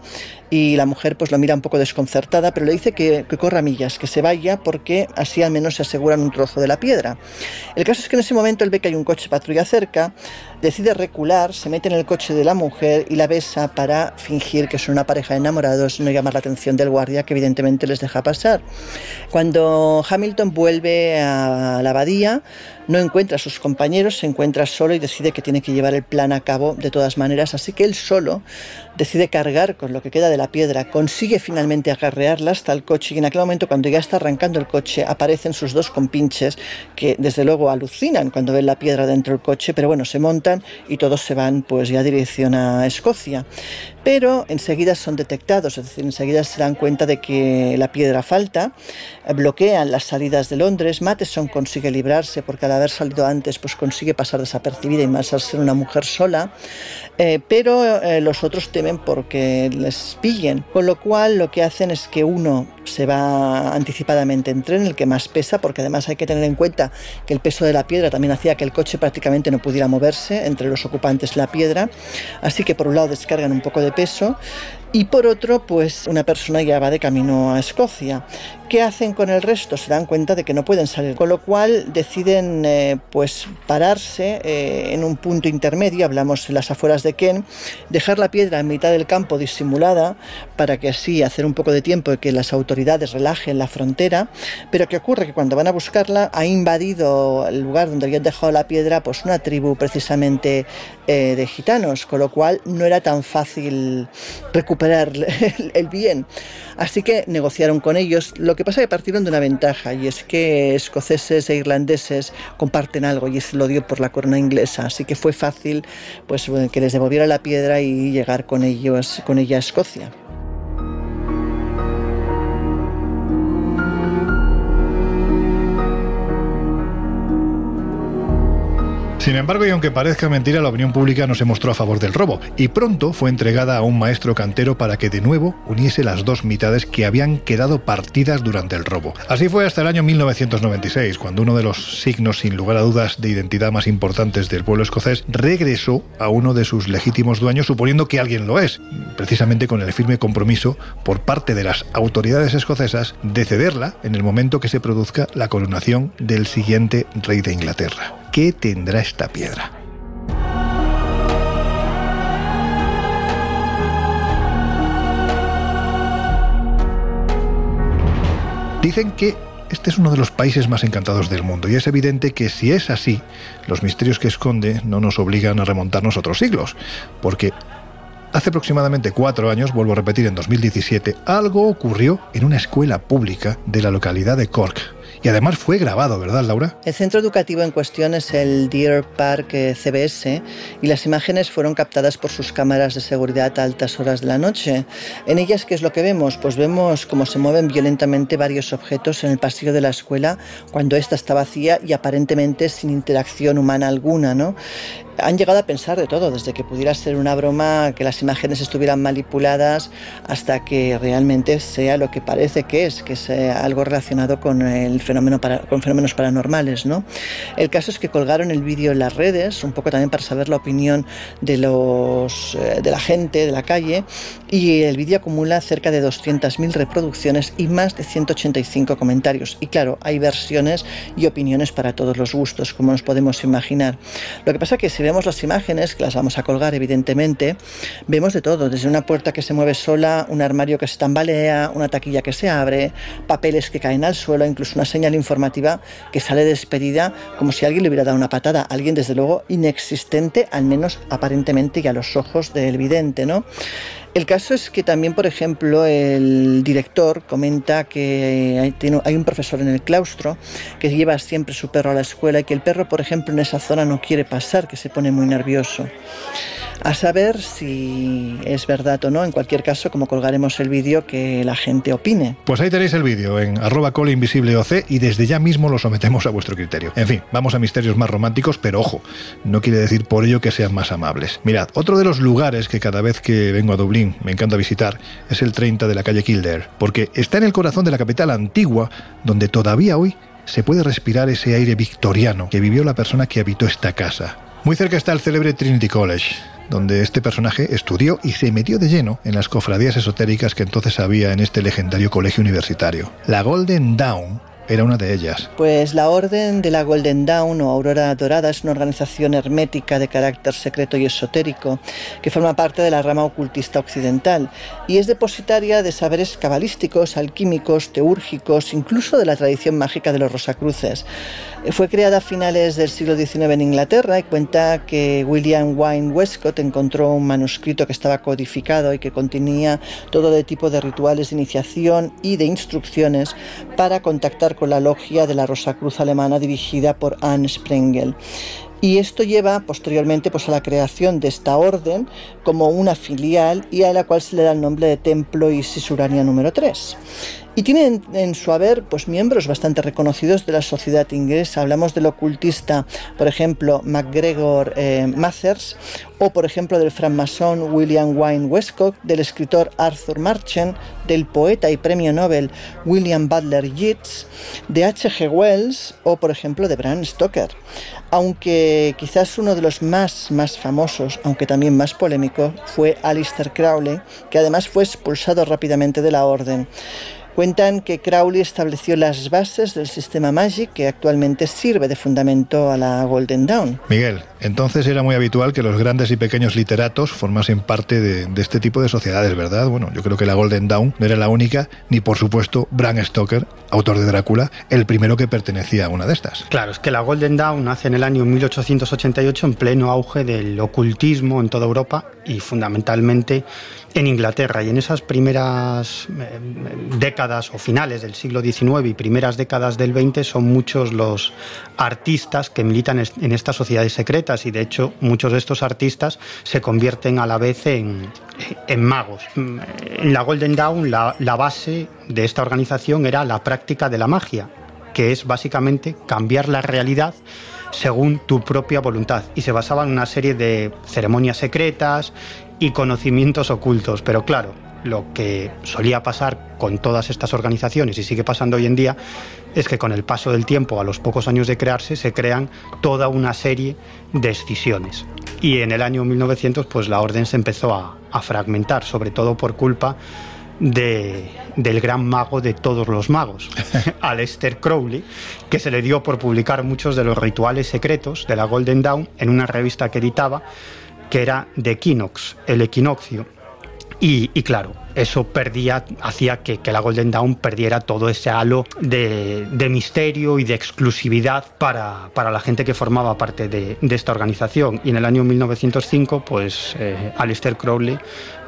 y la mujer pues lo mira un poco desconcertada, pero le dice que, que, corra millas, que se vaya porque así al menos se aseguran un trozo de la piedra. El caso es que en ese momento él ve que hay un coche patrulla cerca, decide recular, se mete en el coche de la mujer y la besa para fingir que son una pareja de enamorados, no llamar la atención del guardia que evidentemente les deja pasar. Cuando Hamilton vuelve a la abadía, no encuentra a sus compañeros, se encuentra solo y decide que tiene que llevar el plan a cabo de todas maneras, así que él solo decide cargar con lo que queda de la piedra, consigue finalmente agarrearla hasta el coche y en aquel momento cuando ya está arrancando el coche aparecen sus dos compinches que desde luego alucinan cuando ven la piedra dentro del coche, pero bueno, se montan y todos se van pues ya dirección a Escocia. Pero enseguida son detectados, es decir, enseguida se dan cuenta de que la piedra falta, bloquean las salidas de Londres, Matheson consigue librarse porque al haber salido antes pues consigue pasar desapercibida y más al ser una mujer sola, eh, pero eh, los otros temen porque les pillen, con lo cual lo que hacen es que uno se va anticipadamente en tren, el que más pesa, porque además hay que tener en cuenta que el peso de la piedra también hacía que el coche prácticamente no pudiera moverse entre los ocupantes la piedra, así que por un lado descargan un poco de peso y por otro, pues una persona ya va de camino a Escocia. ¿Qué hacen con el resto? Se dan cuenta de que no pueden salir, con lo cual deciden eh, pues pararse eh, en un punto intermedio, hablamos en las afueras de Ken, dejar la piedra en mitad del campo disimulada para que así hacer un poco de tiempo y que las autoridades relajen la frontera, pero ¿qué ocurre? Que cuando van a buscarla ha invadido el lugar donde habían dejado la piedra pues una tribu precisamente eh, de gitanos, con lo cual no era tan fácil recuperar el bien. Así que negociaron con ellos. Lo que pasa es que partieron de una ventaja y es que escoceses e irlandeses comparten algo y es lo dio por la corona inglesa. Así que fue fácil pues, que les devolviera la piedra y llegar con ellos, con ella a Escocia. Sin embargo, y aunque parezca mentira, la opinión pública no se mostró a favor del robo, y pronto fue entregada a un maestro cantero para que de nuevo uniese las dos mitades que habían quedado partidas durante el robo. Así fue hasta el año 1996, cuando uno de los signos sin lugar a dudas de identidad más importantes del pueblo escocés regresó a uno de sus legítimos dueños, suponiendo que alguien lo es, precisamente con el firme compromiso por parte de las autoridades escocesas de cederla en el momento que se produzca la coronación del siguiente rey de Inglaterra. ¿Qué tendrá esta piedra? Dicen que este es uno de los países más encantados del mundo y es evidente que si es así, los misterios que esconde no nos obligan a remontarnos otros siglos, porque Hace aproximadamente cuatro años, vuelvo a repetir, en 2017, algo ocurrió en una escuela pública de la localidad de Cork, y además fue grabado, ¿verdad, Laura? El centro educativo en cuestión es el Deer Park eh, CBS y las imágenes fueron captadas por sus cámaras de seguridad a altas horas de la noche. En ellas, ¿qué es lo que vemos? Pues vemos cómo se mueven violentamente varios objetos en el pasillo de la escuela cuando ésta está vacía y aparentemente sin interacción humana alguna, ¿no? Han llegado a pensar de todo, desde que pudiera ser una broma, que las imágenes estuvieran manipuladas, hasta que realmente sea lo que parece que es, que es algo relacionado con el fenómeno con fenómenos paranormales, ¿no? El caso es que colgaron el vídeo en las redes, un poco también para saber la opinión de los eh, de la gente de la calle, y el vídeo acumula cerca de 200.000 reproducciones y más de 185 comentarios. Y claro, hay versiones y opiniones para todos los gustos, como nos podemos imaginar. Lo que pasa que se vemos las imágenes, que las vamos a colgar evidentemente, vemos de todo, desde una puerta que se mueve sola, un armario que se tambalea, una taquilla que se abre, papeles que caen al suelo, incluso una señal informativa que sale despedida como si alguien le hubiera dado una patada, alguien desde luego inexistente, al menos aparentemente y a los ojos del vidente, ¿no? El caso es que también, por ejemplo, el director comenta que hay, un profesor en el claustro que lleva siempre su perro a la escuela y que el perro, por ejemplo, en esa zona no quiere pasar, que se pone muy nervioso a saber si es verdad o no. En cualquier caso, como colgaremos el vídeo, que la gente opine. Pues ahí tenéis el vídeo en arroba y desde ya mismo lo sometemos a vuestro criterio. En fin, vamos a misterios más románticos, pero ojo, no quiere decir por ello que sean más amables. Mirad, otro de los lugares que cada vez que vengo a Dublín me encanta visitar es el 30 de la calle Kildare, porque está en el corazón de la capital antigua, donde todavía hoy se puede respirar ese aire victoriano que vivió la persona que habitó esta casa. Muy cerca está el célebre Trinity College, donde este personaje estudió y se metió de lleno en las cofradías esotéricas que entonces había en este legendario colegio universitario. La Golden Dawn era una de ellas. Pues la Orden de la Golden Dawn o Aurora Dorada es una organización hermética de carácter secreto y esotérico que forma parte de la rama ocultista occidental y es depositaria de saberes cabalísticos, alquímicos, teúrgicos, incluso de la tradición mágica de los Rosacruces. Fue creada a finales del siglo XIX en Inglaterra y cuenta que William Wayne Westcott encontró un manuscrito que estaba codificado y que contenía todo de tipo de rituales de iniciación y de instrucciones para contactar con la logia de la Rosa Cruz alemana dirigida por Anne Sprengel. Y esto lleva posteriormente pues, a la creación de esta orden como una filial y a la cual se le da el nombre de Templo Isis Urania número 3. Y tienen en su haber pues, miembros bastante reconocidos de la sociedad inglesa. Hablamos del ocultista, por ejemplo, MacGregor eh, Mathers, o por ejemplo del francmasón William Wayne Westcott, del escritor Arthur Marchand, del poeta y premio Nobel William Butler Yeats, de H.G. Wells o por ejemplo de Bram Stoker. Aunque quizás uno de los más, más famosos, aunque también más polémico, fue Alistair Crowley, que además fue expulsado rápidamente de la orden. Cuentan que Crowley estableció las bases del sistema Magic que actualmente sirve de fundamento a la Golden Dawn. Miguel, entonces era muy habitual que los grandes y pequeños literatos formasen parte de, este tipo de sociedades, ¿verdad? Bueno, yo creo que la Golden Dawn no era la única, ni por supuesto Bram Stoker, autor de Drácula, el primero que pertenecía a una de estas. Claro, es que la Golden Dawn nace en el año 1888 en pleno auge del ocultismo en toda Europa y fundamentalmente en Inglaterra y en esas primeras eh, o finales del siglo XIX y primeras décadas del XX son muchos los artistas que militan en estas sociedades secretas y de hecho muchos de estos artistas se convierten a la vez en, magos. En la Golden Dawn la, la base de esta organización era la práctica de la magia, que es básicamente cambiar la realidad según tu propia voluntad y se basaba en una serie de ceremonias secretas y conocimientos ocultos. Pero claro, lo que solía pasar con todas estas organizaciones y sigue pasando hoy en día es que con el paso del tiempo, a los pocos años de crearse, se crean toda una serie de escisiones. Y en el año 1900, pues la orden se empezó a, fragmentar, sobre todo por culpa de, del gran mago de todos los magos, Aleister Crowley, que se le dio por publicar muchos de los rituales secretos de la Golden Dawn en una revista que editaba que era de equinox, el equinoccio. Y, claro, eso perdía, hacía que, la Golden Dawn perdiera todo ese halo de, misterio y de exclusividad para, la gente que formaba parte de, esta organización. Y en el año 1905, pues eh, Aleister Crowley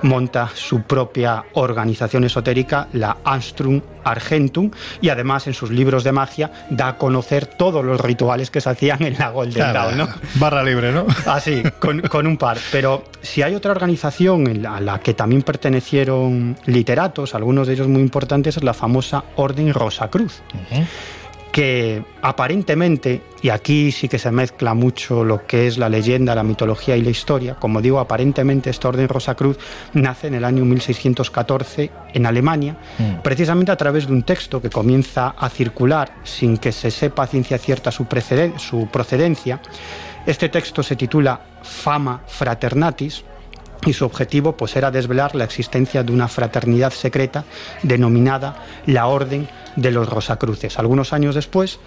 monta su propia organización esotérica, la Anstrum Argentum, y además en sus libros de magia da a conocer todos los rituales que se hacían en la Golden Dawn. ¿no? Barra libre, ¿no? Así, con, con, un par. Pero si hay otra organización a la que también pertenecieron literatos, algunos de ellos muy importantes, es la famosa Orden Rosacruz. Cruz que aparentemente, y aquí sí que se mezcla mucho lo que es la leyenda, la mitología y la historia, como digo, aparentemente esta Orden Rosacruz nace en el año 1614 en Alemania, mm. precisamente a través de un texto que comienza a circular sin que se sepa ciencia cierta su, su procedencia. Este texto se titula Fama Fraternatis, y su objetivo pues era desvelar la existencia de una fraternidad secreta denominada la Orden de los Rosacruces. Algunos años después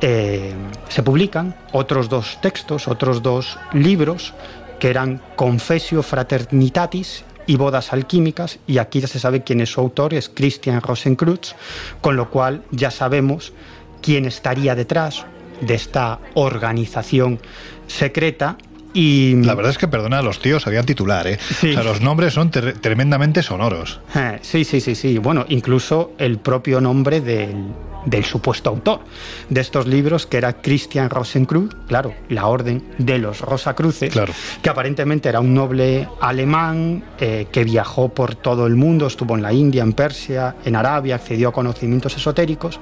eh, se publican otros dos textos, otros dos libros que eran Confessio Fraternitatis y Bodas Alquímicas, y aquí ya se sabe quién es su autor, es Christian Rosenkreutz, con lo cual ya sabemos quién estaría detrás de esta organización secreta y... La verdad es que, perdona, los tíos habían titular, ¿eh? O sea, los nombres son tremendamente sonoros. Eh, sí, sí, sí, sí. Bueno, incluso el propio nombre del, del supuesto autor de estos libros, que era Christian Rosenkreuz, claro, la orden de los Rosacruces, claro. que aparentemente era un noble alemán eh, que viajó por todo el mundo, estuvo en la India, en Persia, en Arabia, accedió a conocimientos esotéricos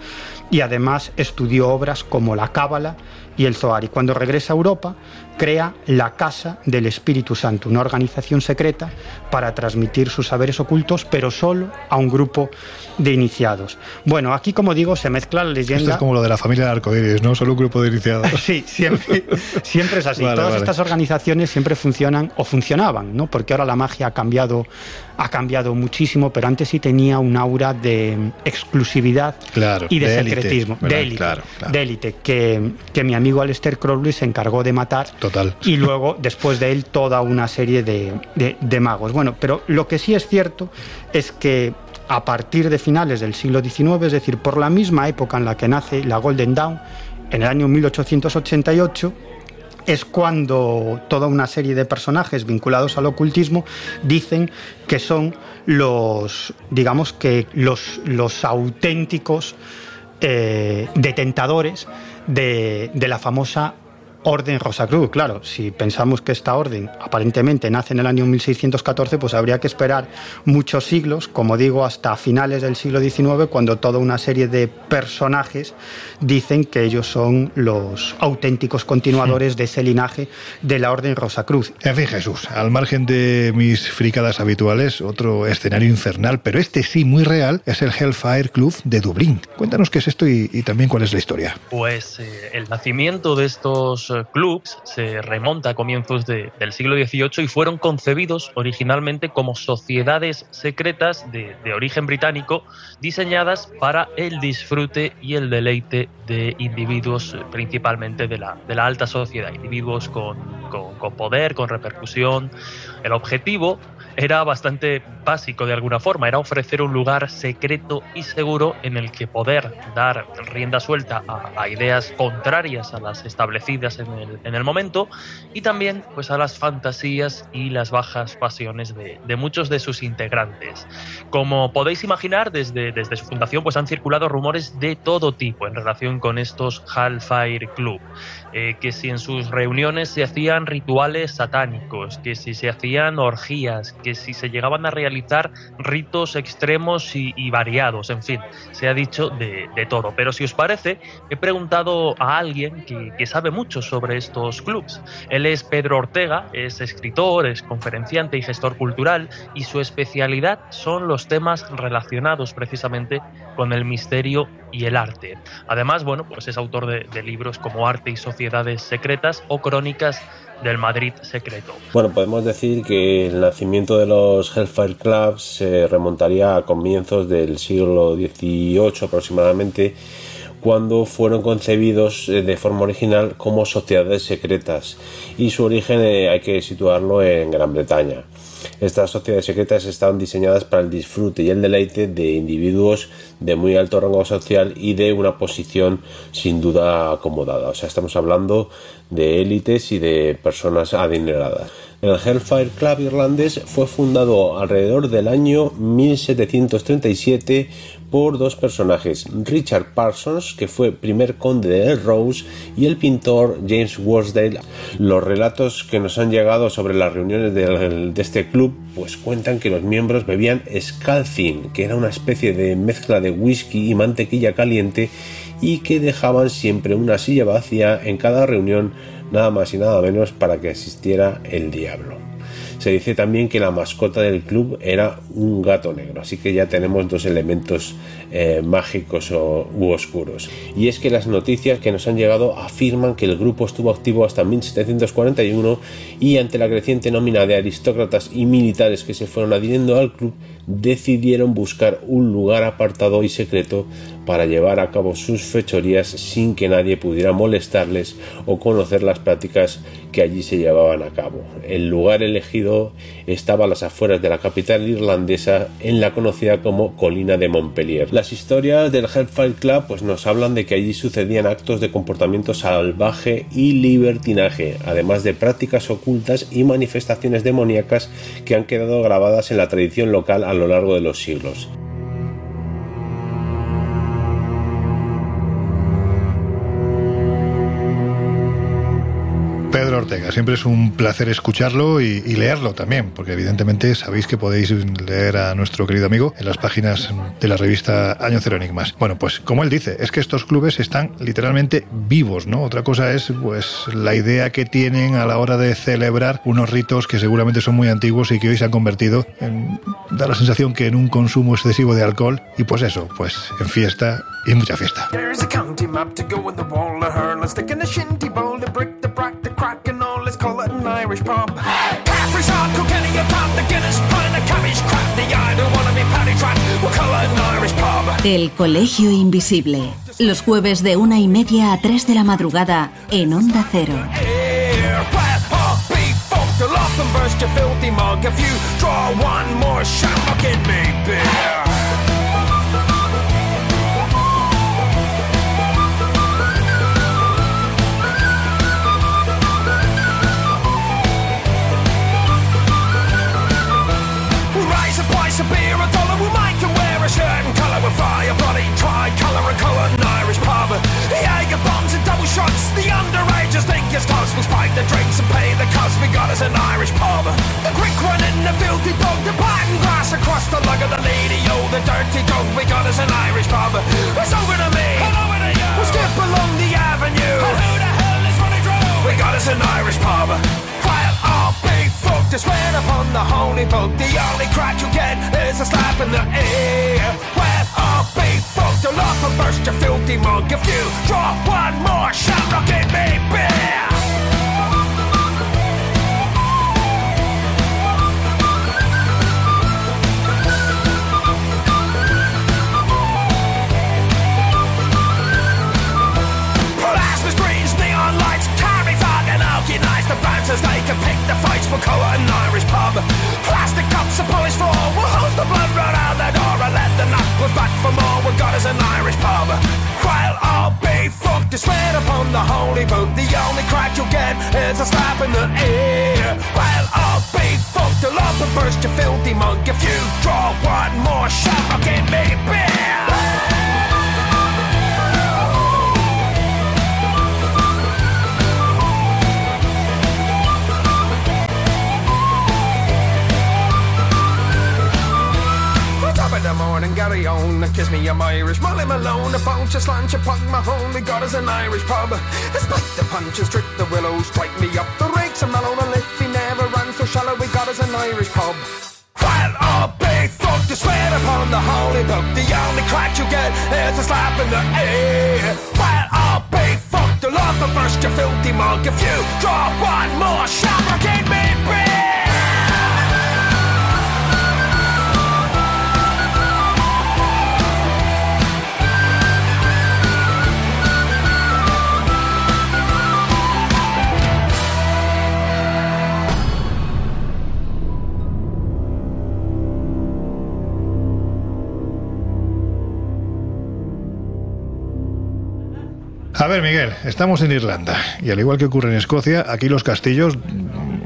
y además estudió obras como la Cábala y el Zohar. Y cuando regresa a Europa, crea la Casa del Espíritu Santo, una organización secreta para transmitir sus saberes ocultos, pero solo a un grupo de iniciados. Bueno, aquí, como digo, se mezcla la leyenda. Esto es como lo de la familia de Arcoíris, ¿no? Solo un grupo de iniciados. sí, siempre, siempre es así. Todas estas organizaciones siempre funcionan o funcionaban, ¿no? Porque ahora la magia ha cambiado ha cambiado muchísimo, pero antes sí tenía un aura de exclusividad y de, secretismo, de élite, de élite que, que, mi amigo Aleister Crowley se encargó de matar. Total. Y luego, después de él, toda una serie de, de magos. Bueno, pero lo que sí es cierto es que a partir de finales del siglo XIX, es decir, por la misma época en la que nace la Golden Dawn, en el año 1888, es cuando toda una serie de personajes vinculados al ocultismo dicen que son los, digamos que los, los auténticos eh, detentadores de, de la famosa Orden Rosacruz, claro, si pensamos que esta orden aparentemente nace en el año 1614, pues habría que esperar muchos siglos, como digo, hasta finales del siglo XIX, cuando toda una serie de personajes dicen que ellos son los auténticos continuadores de ese linaje de la Orden Rosacruz. En fin, Jesús, al margen de mis fricadas habituales, otro escenario infernal, pero este sí muy real, es el Hellfire Club de Dublín. Cuéntanos qué es esto y, también cuál es la historia. Pues eh, el nacimiento de estos clubs se remonta a comienzos del siglo XVIII y fueron concebidos originalmente como sociedades secretas de, origen británico diseñadas para el disfrute y el deleite de individuos eh, principalmente de la, de la alta sociedad, individuos con, con poder, con repercusión. El objetivo era bastante básico de alguna forma, era ofrecer un lugar secreto y seguro en el que poder dar rienda suelta a, ideas contrarias a las establecidas en el, en el, momento y también pues a las fantasías y las bajas pasiones de, muchos de sus integrantes. Como podéis imaginar, desde, desde su fundación pues han circulado rumores de todo tipo en relación con estos Hellfire Club. Eh, que si en sus reuniones se hacían rituales satánicos, que si se hacían orgías, que si se llegaban a realizar ritos extremos y, variados, en fin, se ha dicho de, todo. Pero si os parece, he preguntado a alguien que, que sabe mucho sobre estos clubs. Él es Pedro Ortega, es escritor, es conferenciante y gestor cultural y su especialidad son los temas relacionados precisamente con el misterio y el arte. Además, bueno, pues es autor de, libros como Arte y Secretas o Crónicas del Madrid Secreto. Bueno, podemos decir que el nacimiento de los Hellfire Clubs se remontaría a comienzos del siglo XVIII aproximadamente, cuando fueron concebidos eh, de forma original como sociedades secretas y su origen eh, hay que situarlo en Gran Bretaña. Estas sociedades secretas estaban diseñadas para el disfrute y el deleite de individuos de muy alto rango social y de una posición sin duda acomodada. O sea, estamos hablando de élites y de personas adineradas. El Hellfire Club irlandés fue fundado alrededor del año 1737 por dos personajes, Richard Parsons, que fue primer conde de Rose, y el pintor James Worsdale. Los relatos que nos han llegado sobre las reuniones de, este club pues cuentan que los miembros bebían scalzing, que era una especie de mezcla de whisky y mantequilla caliente y que dejaban siempre una silla vacía en cada reunión, nada más y nada menos para que asistiera el diablo. Se dice también que la mascota del club era un gato negro, así que ya tenemos dos elementos eh, mágicos o, u oscuros. Y es que las noticias que nos han llegado afirman que el grupo estuvo activo hasta 1741 y ante la creciente nómina de aristócratas y militares que se fueron adhiriendo al club, decidieron buscar un lugar apartado y secreto para llevar a cabo sus fechorías sin que nadie pudiera molestarles o conocer las prácticas que allí se llevaban a cabo. El lugar elegido estaba a las afueras de la capital irlandesa en la conocida como Colina de Montpellier. Las historias del Hellfire Club pues nos hablan de que allí sucedían actos de comportamiento salvaje y libertinaje, además de prácticas ocultas y manifestaciones demoníacas que han quedado grabadas en la tradición local a lo largo de los siglos. Siempre es un placer escucharlo y, leerlo también, porque evidentemente sabéis que podéis leer a nuestro querido amigo en las páginas de la revista Año Cero Enigmas. Bueno, pues como él dice, es que estos clubes están literalmente vivos, ¿no? Otra cosa es pues la idea que tienen a la hora de celebrar unos ritos que seguramente son muy antiguos y que hoy se han convertido en da la sensación que en un consumo excesivo de alcohol y pues eso, pues en fiesta y mucha fiesta. El Colegio Invisible. Los jueves de una y media a tres de la madrugada en Onda Cero. It's toast, we spike the drinks and pay the cost. We got us an Irish pub. The quick one in the filthy dog, the and grass across the lug of the lady. Oh, the dirty dog, we got us an Irish pub. It's over to me. And over to you. We'll skip along the avenue. And who the hell is running through? We got us an Irish pub. Fucked, to swear upon the holy book. The only crack you get is a slap in the ear. Well, I'll be fucked. You'll off and burst, you filthy mug. If you draw one more shot, rock at me, the fights for colour an Irish pub. Plastic cups are polished for we'll hose the blood right out the door and let the knuckles back for more. We got us an Irish pub. While I'll be fucked, you swear upon the holy book. The only crack you'll get is a slap in the ear. While I'll be fucked, you'll up and burst, you filthy monk. If you draw one more shot, I'll give me beer. The morning, Gary on. Kiss me, I'm Irish. Molly Malone, a bunch of slant, you punk my home. We got us an Irish pub. Despite the punches, trip the willows, strike me up. The rakes are mellow, the liffy never ran so shallow. We got us an Irish pub. While all big folk to swear upon the holy book, the only crack you get is a slap in the ear. While all big folk to love the first, you filthy mug. If you draw one more shot, give me beer. A ver, Miguel, estamos en Irlanda y al igual que ocurre en Escocia, aquí los castillos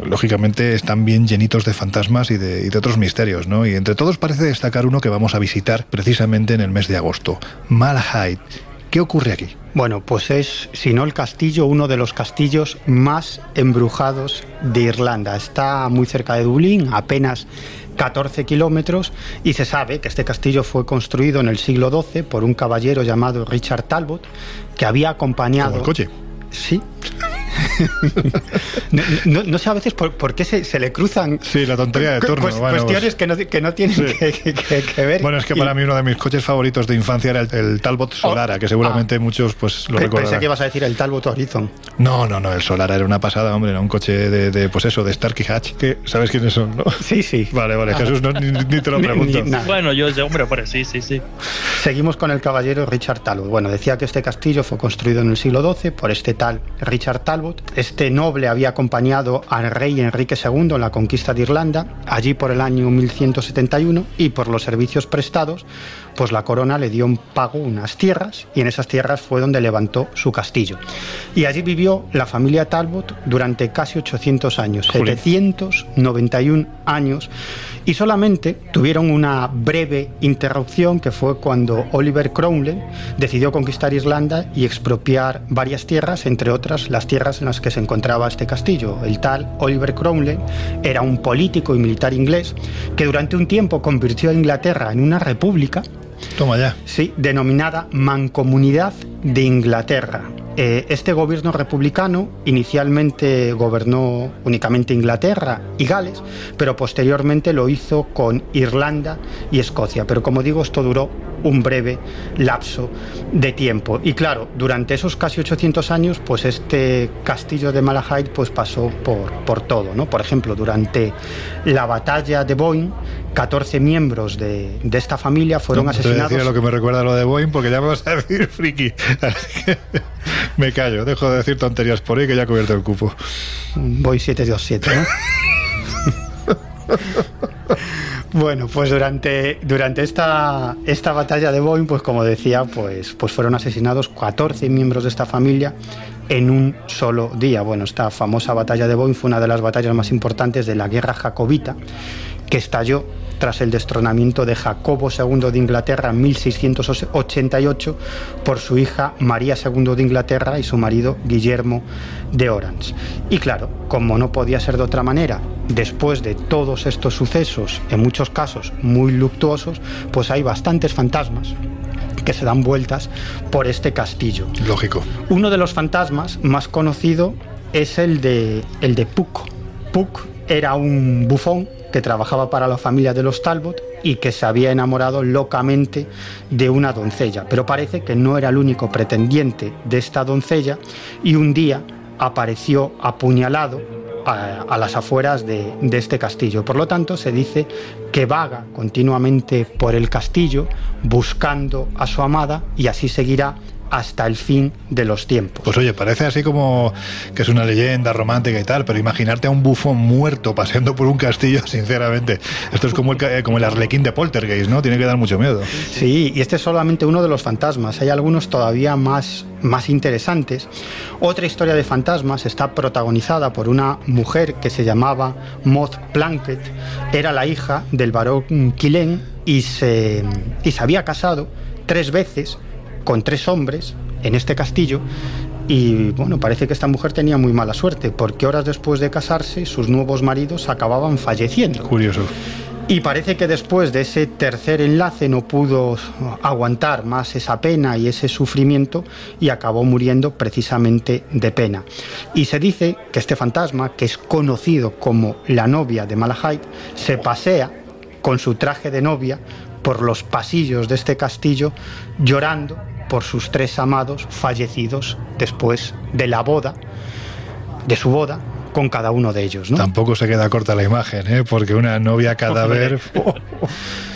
lógicamente están bien llenitos de fantasmas y de, y de otros misterios, ¿no? Y entre todos parece destacar uno que vamos a visitar precisamente en el mes de agosto, Malahide. ¿Qué ocurre aquí? Bueno, pues es, si no el castillo, uno de los castillos más embrujados de Irlanda. Está muy cerca de Dublín, apenas 14 kilómetros, y se sabe que este castillo fue construido en el siglo XII por un caballero llamado Richard Talbot, que había acompañado... Como el coche. Sí. no, no- no sé a veces por, por qué se, se le cruzan Sí, la tontería de turno. bueno, cuestiones que no, que no tienen Sí. que, que- que- que ver. Bueno, es que Y- para mí uno de mis coches favoritos de infancia era el, el Talbot Solara, que seguramente muchos pues lo Pe- recordarán. Pensé que ibas a decir el Talbot Horizon. No, no, no, el Solara era una pasada, hombre, era un coche de, de, pues eso, de Starkey Hatch, que sabes quiénes son, ¿no? Sí, sí. Vale, vale, Jesús, no, ni, ni te lo pregunto. ni. Bueno, yo, yo, hombre, pues sí, sí, sí. Seguimos con el caballero Richard Talbot. Bueno, decía que este castillo fue construido en el siglo XII por este tal Richard Talbot. Este noble había acompañado al rey Enrique II en la conquista de Irlanda, allí por el año 1171, y por los servicios prestados, pues la corona le dio un pago unas tierras, y en esas tierras fue donde levantó su castillo. Y allí vivió la familia Talbot durante casi 800 años, Jolín. 791 años, y solamente tuvieron una breve interrupción que fue cuando Oliver Cromwell decidió conquistar Irlanda y expropiar varias tierras, entre otras las tierras en las que se encontraba este castillo. El tal Oliver Cromwell era un político y militar inglés que durante un tiempo convirtió a Inglaterra en una república Toma ya. sí, denominada Mancomunidad de Inglaterra. Eh, este gobierno republicano inicialmente gobernó únicamente Inglaterra y Gales, pero posteriormente lo hizo con Irlanda y Escocia. Pero como digo, esto duró un breve lapso de tiempo. Y claro, durante esos casi 800 años, pues este castillo de Malahide pues pasó por, por todo. ¿no? Por ejemplo, durante la batalla de Boyne, 14 miembros de, de esta familia fueron No te asesinados. decía lo que me recuerda a lo de Boeing, porque ya me vas a decir friki. Me callo, dejo de decir tonterías por ahí que ya he cubierto el cupo. Voy 727, ¿no? Bueno, pues durante, durante esta, esta batalla de Boeing, pues como decía, pues, pues fueron asesinados 14 miembros de esta familia en un solo día. Bueno, esta famosa batalla de Boeing fue una de las batallas más importantes de la guerra jacobita, que estalló tras el destronamiento de Jacobo II de Inglaterra en 1688 por su hija María II de Inglaterra y su marido Guillermo de Orange. Y claro, como no podía ser de otra manera, después de todos estos sucesos, en muchos casos muy luctuosos, pues hay bastantes fantasmas que se dan vueltas por este castillo. Lógico. Uno de los fantasmas más conocido es el de, el de Puck. Puck era un bufón que trabajaba para la familia de los Talbot y que se había enamorado locamente de una doncella. Pero parece que no era el único pretendiente de esta doncella y un día apareció apuñalado a, las afueras de, de este castillo. Por lo tanto, se dice que vaga continuamente por el castillo buscando a su amada y así seguirá hasta el fin de los tiempos. Pues oye, parece así como que es una leyenda romántica y tal, pero imaginarte a un bufón muerto paseando por un castillo, sinceramente, esto es como el, eh, como el arlequín de Poltergeist, ¿no? Tiene que dar mucho miedo. Sí, y este es solamente uno de los fantasmas. Hay algunos todavía más, más interesantes. Otra historia de fantasmas está protagonizada por una mujer que se llamaba Maud Plunkett. Era la hija del barón Quilén y se, y se había casado tres veces con tres hombres en este castillo. Y bueno, parece que esta mujer tenía muy mala suerte, porque horas después de casarse, sus nuevos maridos acababan falleciendo. Curioso. Y parece que después de ese tercer enlace no pudo aguantar más esa pena y ese sufrimiento y acabó muriendo precisamente de pena. Y se dice que este fantasma, que es conocido como la novia de Malahide, se pasea con su traje de novia por los pasillos de este castillo llorando por sus tres amados fallecidos después de la boda, de su boda con cada uno de ellos. ¿no? Tampoco se queda corta la imagen, ¿eh? Porque una novia cadáver...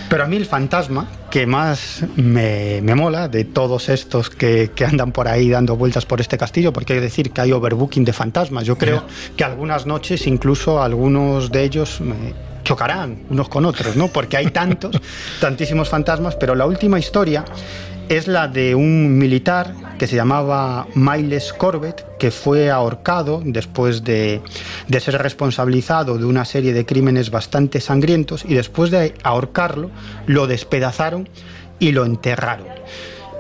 Pero a mí el fantasma que más me, me mola de todos estos que, que andan por ahí dando vueltas por este castillo, porque hay que decir que hay overbooking de fantasmas. Yo creo que algunas noches incluso algunos de ellos me chocarán unos con otros, ¿no? Porque hay tantos, tantísimos fantasmas, pero la última historia es la de un militar que se llamaba Miles Corbett, que fue ahorcado después de, de, ser responsabilizado de una serie de crímenes bastante sangrientos y después de ahorcarlo lo despedazaron y lo enterraron.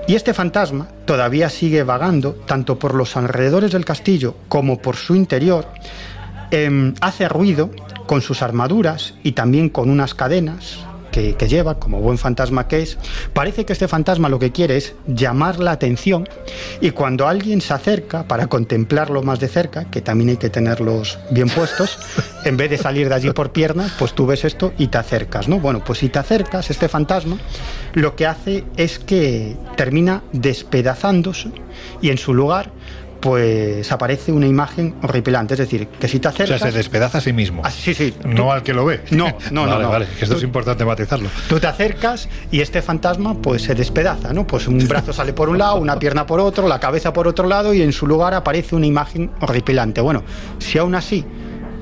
Y este fantasma todavía sigue vagando tanto por los alrededores del castillo como por su interior. Eh, hace ruido con sus armaduras y también con unas cadenas que, que, lleva, como buen fantasma que es, parece que este fantasma lo que quiere es llamar la atención y cuando alguien se acerca para contemplarlo más de cerca, que también hay que tenerlos bien puestos, en vez de salir de allí por piernas, pues tú ves esto y te acercas, ¿no? Bueno, pues si te acercas, este fantasma lo que hace es que termina despedazándose y en su lugar pues aparece una imagen horripilante. Es decir, que si te acercas. O sea, se despedaza a sí mismo. Ah, sí, sí. No al que lo ve. No, no, vale, no. Vale, esto tú, es importante matizarlo. Tú te acercas y este fantasma, pues se despedaza, ¿no? Pues un brazo sale por un lado, una pierna por otro, la cabeza por otro lado y en su lugar aparece una imagen horripilante. Bueno, si aún así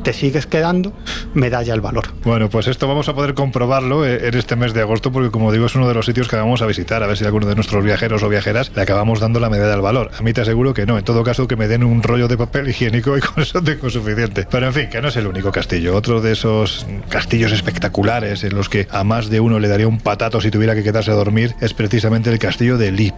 te sigues quedando, medalla al valor. Bueno, pues esto vamos a poder comprobarlo en este mes de agosto, porque como digo, es uno de los sitios que vamos a visitar, a ver si alguno de nuestros viajeros o viajeras le acabamos dando la medalla al valor. A mí te aseguro que no, en todo caso que me den un rollo de papel higiénico y con eso tengo suficiente. Pero en fin, que no es el único castillo. Otro de esos castillos espectaculares en los que a más de uno le daría un patato si tuviera que quedarse a dormir es precisamente el castillo de Lip.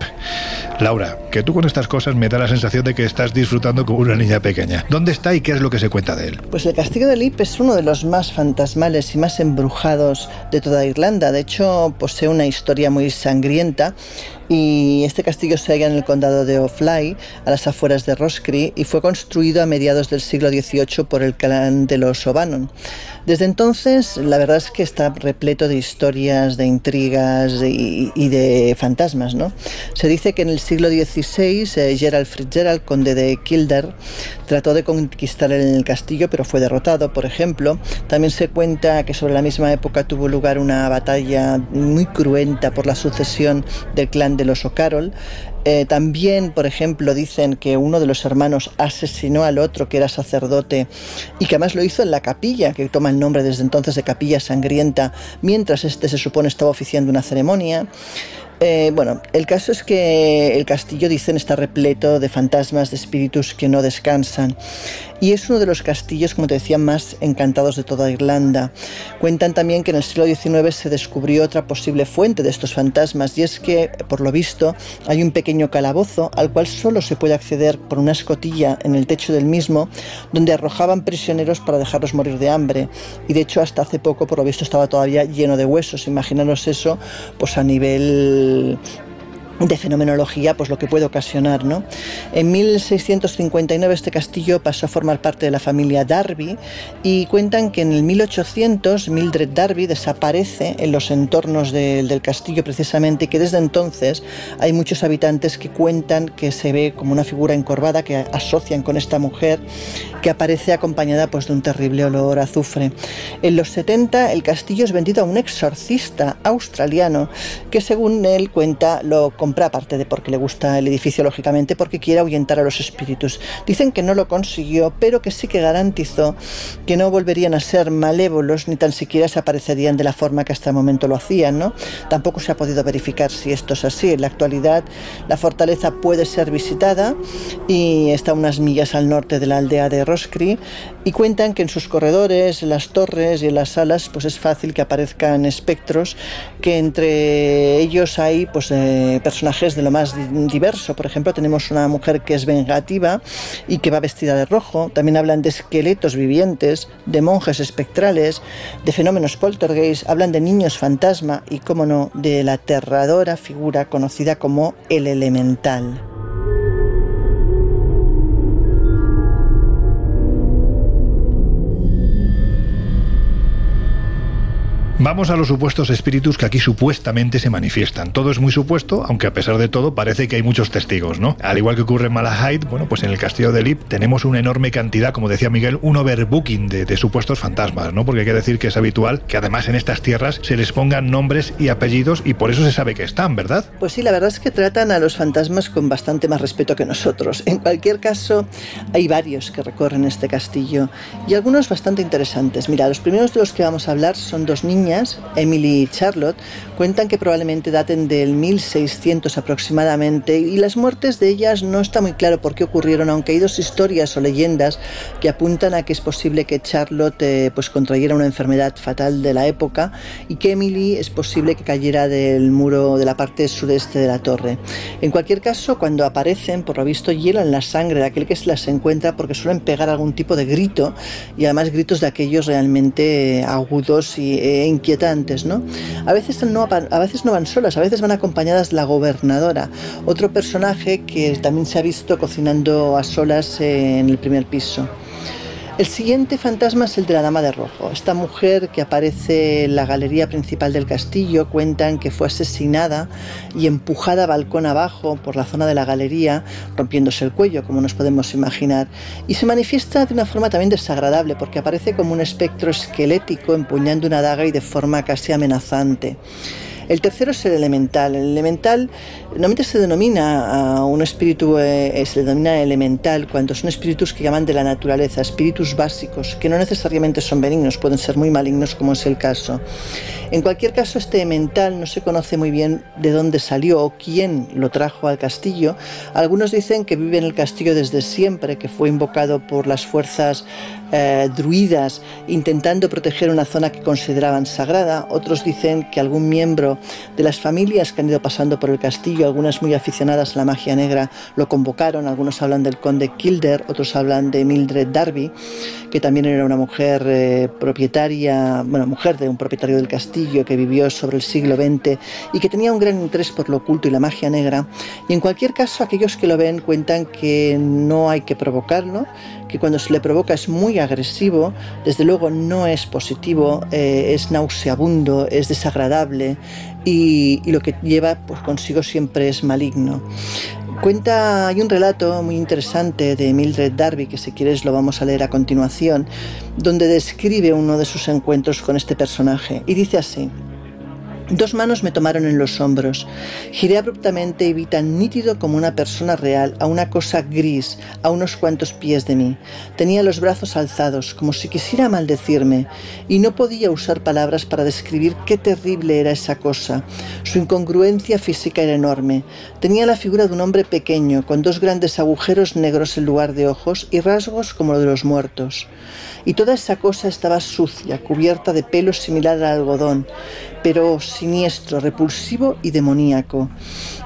Laura, que tú con estas cosas me da la sensación de que estás disfrutando como una niña pequeña. ¿Dónde está y qué es lo que se cuenta de él? Pues el castillo de Lip es uno de los más fantasmales y más embrujados de toda Irlanda. De hecho, posee una historia muy sangrienta y este castillo se halla en el condado de Offaly, a las afueras de Roscrea, y fue construido a mediados del siglo XVIII por el clan de los O'Bannon. Desde entonces, la verdad es que está repleto de historias, de intrigas y, de fantasmas. ¿no? Se dice que en el siglo XVI, eh, Gerald Fitzgerald, conde de Kildare, trató de conquistar el castillo, pero fue derrotado, por ejemplo. También se cuenta que sobre la misma época tuvo lugar una batalla muy cruenta por la sucesión del clan de los O'Carroll. Eh, también, por ejemplo, dicen que uno de los hermanos asesinó al otro que era sacerdote y que además lo hizo en la capilla, que toma el nombre desde entonces de capilla sangrienta, mientras este se supone estaba oficiando una ceremonia. Eh, bueno, el caso es que el castillo, dicen, está repleto de fantasmas, de espíritus que no descansan. Y es uno de los castillos, como te decía, más encantados de toda Irlanda. Cuentan también que en el siglo XIX se descubrió otra posible fuente de estos fantasmas, y es que, por lo visto, hay un pequeño calabozo al cual solo se puede acceder por una escotilla en el techo del mismo, donde arrojaban prisioneros para dejarlos morir de hambre. Y de hecho, hasta hace poco, por lo visto, estaba todavía lleno de huesos. Imaginaros eso, pues a nivel de fenomenología, pues lo que puede ocasionar, ¿no? En 1659 este castillo pasó a formar parte de la familia Darby y cuentan que en el 1800 Mildred Darby desaparece en los entornos de, del castillo precisamente y que desde entonces hay muchos habitantes que cuentan que se ve como una figura encorvada que asocian con esta mujer que aparece acompañada pues de un terrible olor a azufre. En los 70 el castillo es vendido a un exorcista australiano que según él cuenta lo compra aparte de porque le gusta el edificio lógicamente porque quiere ahuyentar a los espíritus. Dicen que no lo consiguió, pero que sí que garantizó que no volverían a ser malévolos ni tan siquiera se aparecerían de la forma que hasta el momento lo hacían, ¿no? Tampoco se ha podido verificar si esto es así. En la actualidad la fortaleza puede ser visitada y está unas millas al norte de la aldea de Roscrea y cuentan que en sus corredores, en las torres y en las salas pues es fácil que aparezcan espectros que entre ellos hay pues eh, personajes de lo más diverso. Por ejemplo, tenemos una mujer que es vengativa y que va vestida de rojo. También hablan de esqueletos vivientes, de monjes espectrales, de fenómenos poltergeist, hablan de niños fantasma y, como no, de la aterradora figura conocida como el elemental. Vamos a los supuestos espíritus que aquí supuestamente se manifiestan. Todo es muy supuesto, aunque a pesar de todo parece que hay muchos testigos, ¿no? Al igual que ocurre en Malahide, bueno, pues en el castillo de Lip tenemos una enorme cantidad, como decía Miguel, un overbooking de, supuestos fantasmas, ¿no? Porque hay que decir que es habitual que además en estas tierras se les pongan nombres y apellidos y por eso se sabe que están, ¿verdad? Pues sí, la verdad es que tratan a los fantasmas con bastante más respeto que nosotros. En cualquier caso, hay varios que recorren este castillo y algunos bastante interesantes. Mira, los primeros de los que vamos a hablar son dos niños Emily y Charlotte, cuentan que probablemente daten del 1600 aproximadamente y las muertes de ellas no está muy claro por qué ocurrieron, aunque hay dos historias o leyendas que apuntan a que es posible que Charlotte eh, pues contrayera una enfermedad fatal de la época y que Emily es posible que cayera del muro de la parte sudeste de la torre. En cualquier caso, cuando aparecen, por lo visto, hielan la sangre de aquel que se las encuentra porque suelen pegar algún tipo de grito y además gritos de aquellos realmente agudos y, e inquietantes, ¿no? A veces no a veces no van solas, a veces van acompañadas la gobernadora, otro personaje que también se ha visto cocinando a solas en el primer piso. El siguiente fantasma es el de la Dama de Rojo. Esta mujer que aparece en la galería principal del castillo cuentan que fue asesinada y empujada balcón abajo por la zona de la galería, rompiéndose el cuello, como nos podemos imaginar. Y se manifiesta de una forma también desagradable, porque aparece como un espectro esquelético empuñando una daga y de forma casi amenazante. El tercero es el elemental. El elemental normalmente se denomina a un espíritu, eh, se denomina elemental cuando son espíritus que llaman de la naturaleza, espíritus básicos, que no necesariamente son benignos, pueden ser muy malignos como es el caso. En cualquier caso, este elemental no se conoce muy bien de dónde salió o quién lo trajo al castillo. Algunos dicen que vive en el castillo desde siempre, que fue invocado por las fuerzas eh, druidas intentando proteger una zona que consideraban sagrada. Otros dicen que algún miembro de las familias que han ido pasando por el castillo, algunas muy aficionadas a la magia negra, lo convocaron. Algunos hablan del conde Kilder, otros hablan de Mildred Darby, que también era una mujer eh, propietaria, bueno, mujer de un propietario del castillo que vivió sobre el siglo XX y que tenía un gran interés por lo oculto y la magia negra. Y en cualquier caso, aquellos que lo ven cuentan que no hay que provocarlo, que cuando se le provoca es muy agresivo, desde luego no es positivo, eh, es nauseabundo, es desagradable y, lo que lleva pues, consigo siempre es maligno. Cuenta, hay un relato muy interesante de Mildred Darby, que si quieres lo vamos a leer a continuación, donde describe uno de sus encuentros con este personaje y dice así. Dos manos me tomaron en los hombros. Giré abruptamente y vi tan nítido como una persona real a una cosa gris a unos cuantos pies de mí. Tenía los brazos alzados, como si quisiera maldecirme, y no podía usar palabras para describir qué terrible era esa cosa. Su incongruencia física era enorme. Tenía la figura de un hombre pequeño, con dos grandes agujeros negros en lugar de ojos y rasgos como los de los muertos y toda esa cosa estaba sucia, cubierta de pelo similar al algodón, pero siniestro, repulsivo y demoníaco.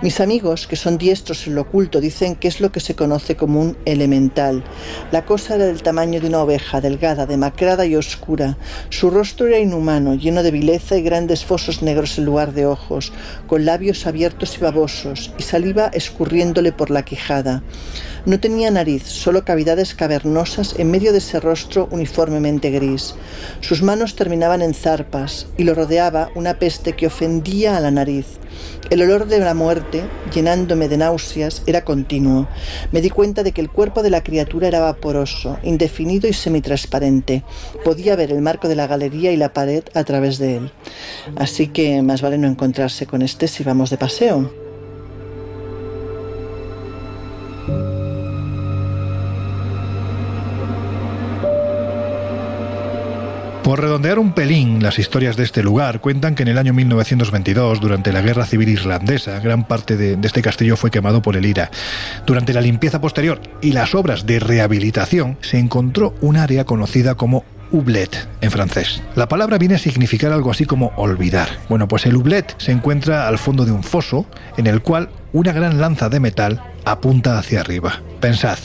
Mis amigos, que son diestros en lo oculto, dicen que es lo que se conoce como un elemental. La cosa era del tamaño de una oveja, delgada, demacrada y oscura. Su rostro era inhumano, lleno de vileza y grandes fosos negros en lugar de ojos, con labios abiertos y babosos, y saliva escurriéndole por la quijada. No tenía nariz, solo cavidades cavernosas en medio de ese rostro uniformemente gris. Sus manos terminaban en zarpas y lo rodeaba una peste que ofendía a la nariz. El olor de la muerte, llenándome de náuseas, era continuo. Me di cuenta de que el cuerpo de la criatura era vaporoso, indefinido y semitransparente. Podía ver el marco de la galería y la pared a través de él. Así que más vale no encontrarse con este si vamos de paseo. Por redondear un pelín las historias de este lugar, cuentan que en el año 1922, durante la Guerra Civil Irlandesa, gran parte de, este castillo fue quemado por el IRA. Durante la limpieza posterior y las obras de rehabilitación, se encontró un área conocida como Oublet en francés. La palabra viene a significar algo así como olvidar. Bueno, pues el Oublet se encuentra al fondo de un foso en el cual una gran lanza de metal apunta hacia arriba. Pensad,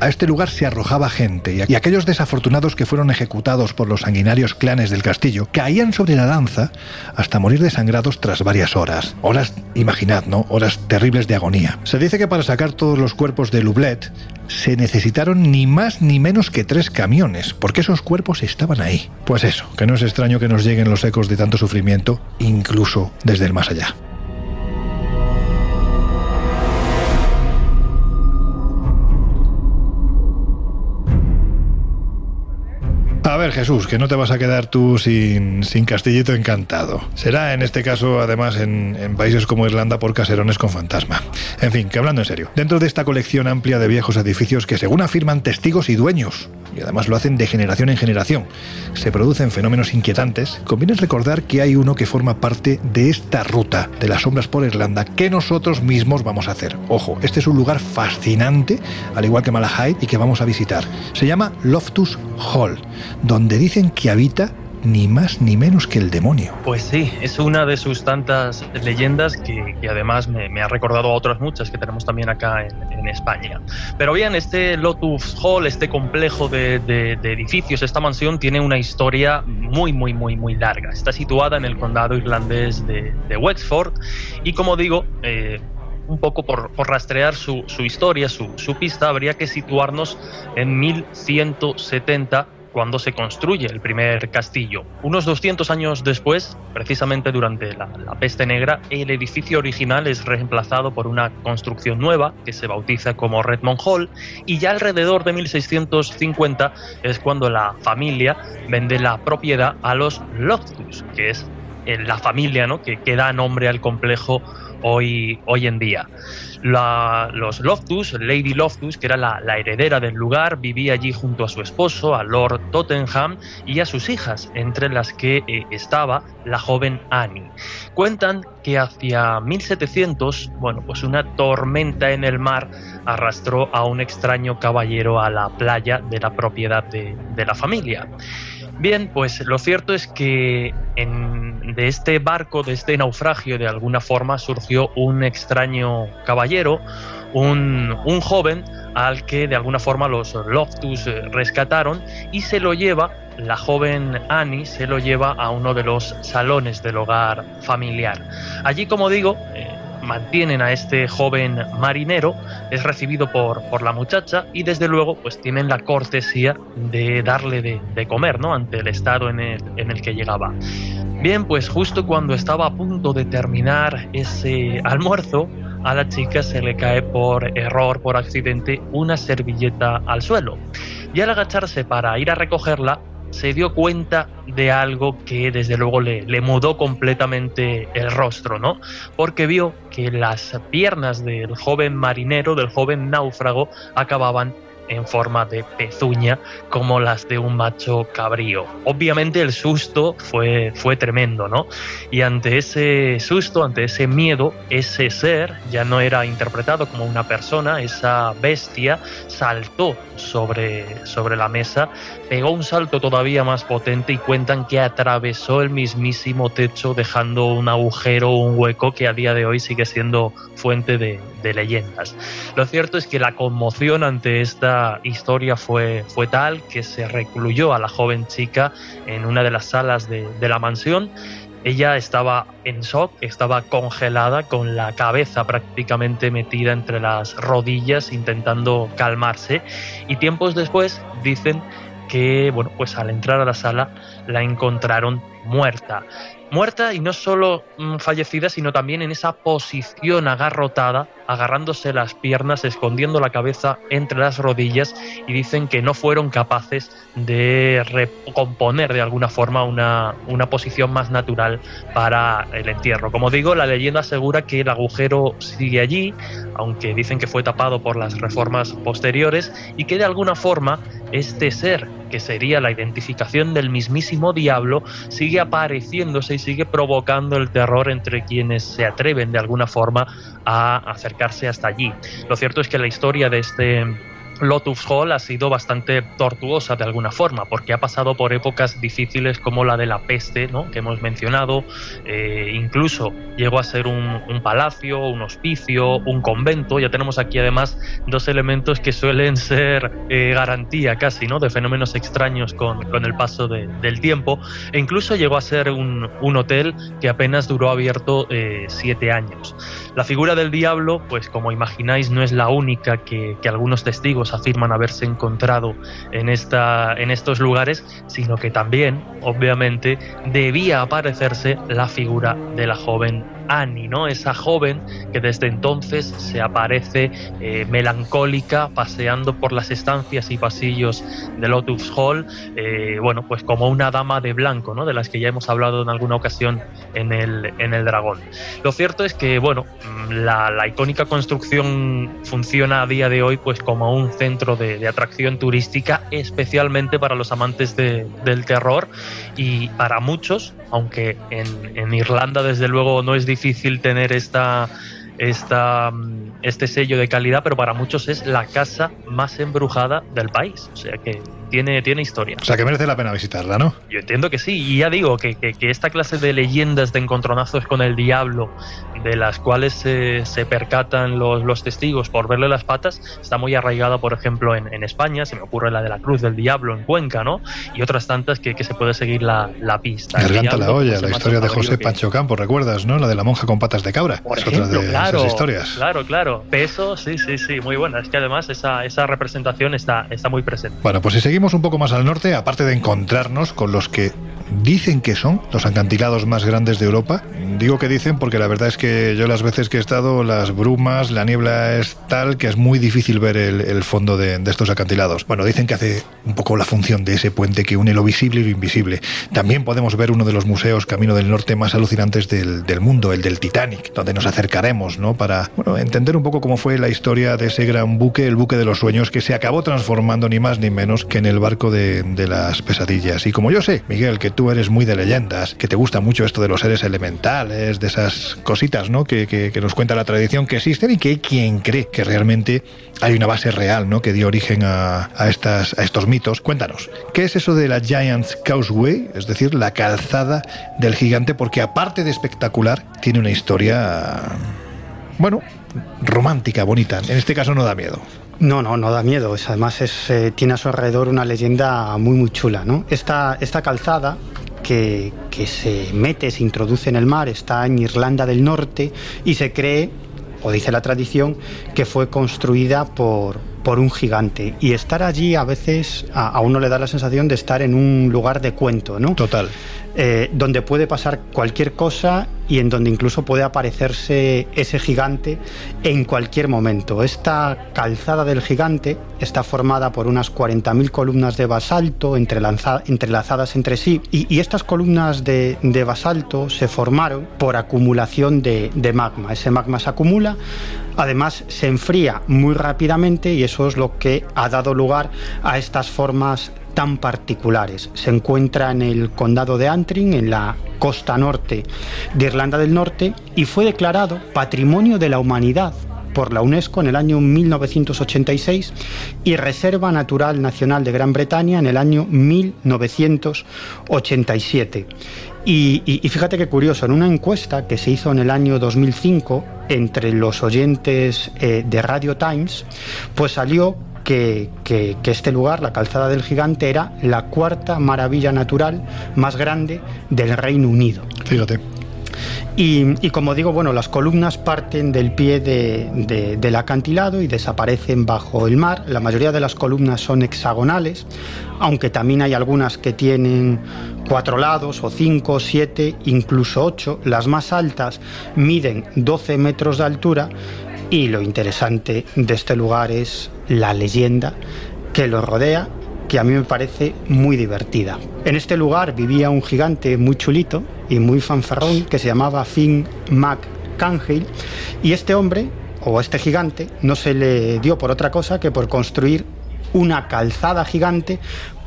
a este lugar se arrojaba gente y aquellos desafortunados que fueron ejecutados por los sanguinarios clanes del castillo caían sobre la lanza hasta morir desangrados tras varias horas. Horas, imaginad, ¿no? Horas terribles de agonía. Se dice que para sacar todos los cuerpos de Lublet se necesitaron ni más ni menos que tres camiones, porque esos cuerpos estaban ahí. Pues eso, que no es extraño que nos lleguen los ecos de tanto sufrimiento, incluso desde el más allá. A ver, Jesús, que no te vas a quedar tú sin, sin Castillito Encantado. Será en este caso, además, en, en, países como Irlanda por caserones con fantasma. En fin, que hablando en serio, dentro de esta colección amplia de viejos edificios que, según afirman testigos y dueños, y además lo hacen de generación en generación. Se producen fenómenos inquietantes. Conviene recordar que hay uno que forma parte de esta ruta de las sombras por Irlanda que nosotros mismos vamos a hacer. Ojo, este es un lugar fascinante, al igual que Malahide, y que vamos a visitar. Se llama Loftus Hall, donde dicen que habita ni más ni menos que el demonio. Pues sí, es una de sus tantas leyendas que, además me, ha recordado a otras muchas que tenemos también acá en, España. Pero bien, este Lotus Hall, este complejo de, edificios, esta mansión tiene una historia muy, muy, muy, muy larga. Está situada en el condado irlandés de, Wexford y como digo, eh, un poco por, rastrear su, historia, su, su, pista, habría que situarnos en 1170 cuando se construye el primer castillo. Unos 200 años después, precisamente durante la, peste negra, el edificio original es reemplazado por una construcción nueva que se bautiza como Redmond Hall y ya alrededor de 1650 es cuando la familia vende la propiedad a los Loftus, que es eh, la familia ¿no? que, que da nombre al complejo hoy, hoy en día. los Loftus, Lady Loftus, que era la, heredera del lugar, vivía allí junto a su esposo, a Lord Tottenham, y a sus hijas, entre las que eh, estaba la joven Annie. Cuentan que hacia 1700, bueno, pues una tormenta en el mar arrastró a un extraño caballero a la playa de la propiedad de, de la familia. Bien, pues lo cierto es que de este barco, de este naufragio, de alguna forma surgió un extraño caballero, un, joven al que de alguna forma los Loftus eh, rescataron y se lo lleva, la joven Annie se lo lleva a uno de los salones del hogar familiar. Allí, como digo, eh, mantienen a este joven marinero, es recibido por, por la muchacha y desde luego pues tienen la cortesía de darle de, comer, ¿no? Ante el estado en el, en el que llegaba. Bien, pues justo cuando estaba a punto de terminar ese almuerzo, a la chica se le cae por error, por accidente, una servilleta al suelo. Y al agacharse para ir a recogerla, se dio cuenta de algo que desde luego le, mudó completamente el rostro, ¿no? Porque vio que las piernas del joven marinero, del joven náufrago, acababan en forma de pezuña como las de un macho cabrío. Obviamente el susto fue, fue tremendo, ¿no? Y ante ese susto, ante ese miedo, ese ser ya no era interpretado como una persona, esa bestia saltó sobre, sobre la mesa, pegó un salto todavía más potente y cuentan que atravesó el mismísimo techo dejando un agujero, un hueco que a día de hoy sigue siendo fuente de, de leyendas. Lo cierto es que la conmoción ante esta historia fue, fue tal que se recluyó a la joven chica en una de las salas de, de la mansión ella estaba en shock, estaba congelada, con la cabeza prácticamente metida entre las rodillas, intentando calmarse. Y tiempos después dicen que, bueno, pues al entrar a la sala la encontraron muerta muerta y no solo mm, fallecida, sino también en esa posición agarrotada, agarrándose las piernas, escondiendo la cabeza entre las rodillas y dicen que no fueron capaces de recomponer de alguna forma una, una posición más natural para el entierro. Como digo, la leyenda asegura que el agujero sigue allí, aunque dicen que fue tapado por las reformas posteriores y que de alguna forma este ser, que sería la identificación del mismísimo diablo, sigue apareciéndose sigue provocando el terror entre quienes se atreven de alguna forma a acercarse hasta allí. Lo cierto es que la historia de este Lotus Hall ha sido bastante tortuosa de alguna forma, porque ha pasado por épocas difíciles como la de la peste, ¿no? que hemos mencionado, eh, incluso llegó a ser un, palacio, un hospicio, un convento. Ya tenemos aquí además dos elementos que suelen ser eh, garantía casi ¿no? de fenómenos extraños con, el paso del tiempo, e incluso llegó a ser un, hotel que apenas duró abierto eh, siete años. La figura del diablo, pues como imagináis, no es la única que, algunos testigos afirman haberse encontrado en, esta, en estos lugares, sino que también, obviamente, debía aparecerse la figura de la joven Annie, ¿no? Esa joven que desde entonces se aparece eh, melancólica paseando por las estancias y pasillos de Lotus Hall, eh, bueno, pues como una dama de blanco, ¿no? De las que ya hemos hablado en alguna ocasión en el, en el Dragón. Lo cierto es que, bueno, mm, la, icónica construcción funciona a día de hoy pues como un centro de, atracción turística, especialmente para los amantes de, del terror y para muchos, aunque en, en Irlanda desde luego no es difícil tener esta esta, mm, este sello de calidad, pero para muchos es la casa más embrujada del país. O sea que tiene, tiene historia. O sea que merece la pena visitarla, ¿no? Yo entiendo que sí, y ya digo que, que, que esta clase de leyendas de encontronazos con el diablo, de las cuales se, se percatan los, los, testigos por verle las patas, está muy arraigada, por ejemplo, en, en, España, se me ocurre la de la Cruz del Diablo en Cuenca, ¿no? Y otras tantas que, que se puede seguir la, la pista. Garganta la olla, la historia de José Pancho Campo, ¿recuerdas, no? La de la monja con patas de cabra. Por es ejemplo, otra de claro, esas historias. claro, claro. Peso, sí, sí, sí, muy buena. Es que además esa, esa representación está, está muy presente. Bueno, pues si seguimos un poco más al norte, aparte de encontrarnos con los que dicen que son los acantilados más grandes de Europa. Digo que dicen porque la verdad es que yo las veces que he estado, las brumas, la niebla es tal que es muy difícil ver el, fondo de, estos acantilados. Bueno, dicen que hace un poco la función de ese puente que une lo visible y lo invisible. También podemos ver uno de los museos Camino del Norte más alucinantes del, mundo, el del Titanic, donde nos acercaremos, ¿no? Para entender un poco cómo fue la historia de ese gran buque, el buque de los sueños, que se acabó transformando ni más ni menos que en el barco de, las pesadillas. Y como yo sé, Miguel, que tú eres muy de leyendas, que te gusta mucho esto de los seres elementales, de esas cositas ¿no? que, nos cuenta la tradición que existen y que hay quien cree que realmente hay una base real ¿no? que dio origen a, a, estas, a estos mitos. Cuéntanos, ¿qué es eso de la Giant's Causeway? Es decir, la calzada del gigante, porque aparte de espectacular, tiene una historia, bueno, romántica, bonita. En este caso no da miedo. No, no, no da miedo. Además es, eh, tiene a su alrededor una leyenda muy, muy chula. ¿no? Esta, esta calzada que, que, se mete, se introduce en el mar, está en Irlanda del Norte y se cree, o dice la tradición, que fue construida por, por un gigante. Y estar allí a veces a, a, uno le da la sensación de estar en un lugar de cuento, ¿no? Total. Eh, donde puede pasar cualquier cosa y en donde incluso puede aparecerse ese gigante en cualquier momento. Esta calzada del gigante está formada por unas 40.000 columnas de basalto entrelazadas entre sí y, estas columnas de, de, basalto se formaron por acumulación de, de magma. Ese magma se acumula, además se enfría muy rápidamente y eso es lo que ha dado lugar a estas formas tan particulares. Se encuentra en el condado de Antrim, en la costa norte de Irlanda del Norte, y fue declarado Patrimonio de la Humanidad por la UNESCO en el año 1986 y Reserva Natural Nacional de Gran Bretaña en el año 1987. Y, fíjate qué curioso, en una encuesta que se hizo en el año 2005 entre los oyentes eh, de Radio Times, pues salió que, que, que, este lugar, la Calzada del Gigante, era la cuarta maravilla natural más grande del Reino Unido. Fíjate. Y, y, como digo, bueno, las columnas parten del pie de, de, del acantilado y desaparecen bajo el mar. La mayoría de las columnas son hexagonales, aunque también hay algunas que tienen cuatro lados o cinco, siete, incluso ocho. Las más altas miden 12 metros de altura y lo interesante de este lugar es la leyenda que lo rodea que a mí me parece muy divertida. En este lugar vivía un gigante muy chulito y muy fanfarrón que se llamaba Finn McCanhill y este hombre o este gigante no se le dio por otra cosa que por construir una calzada gigante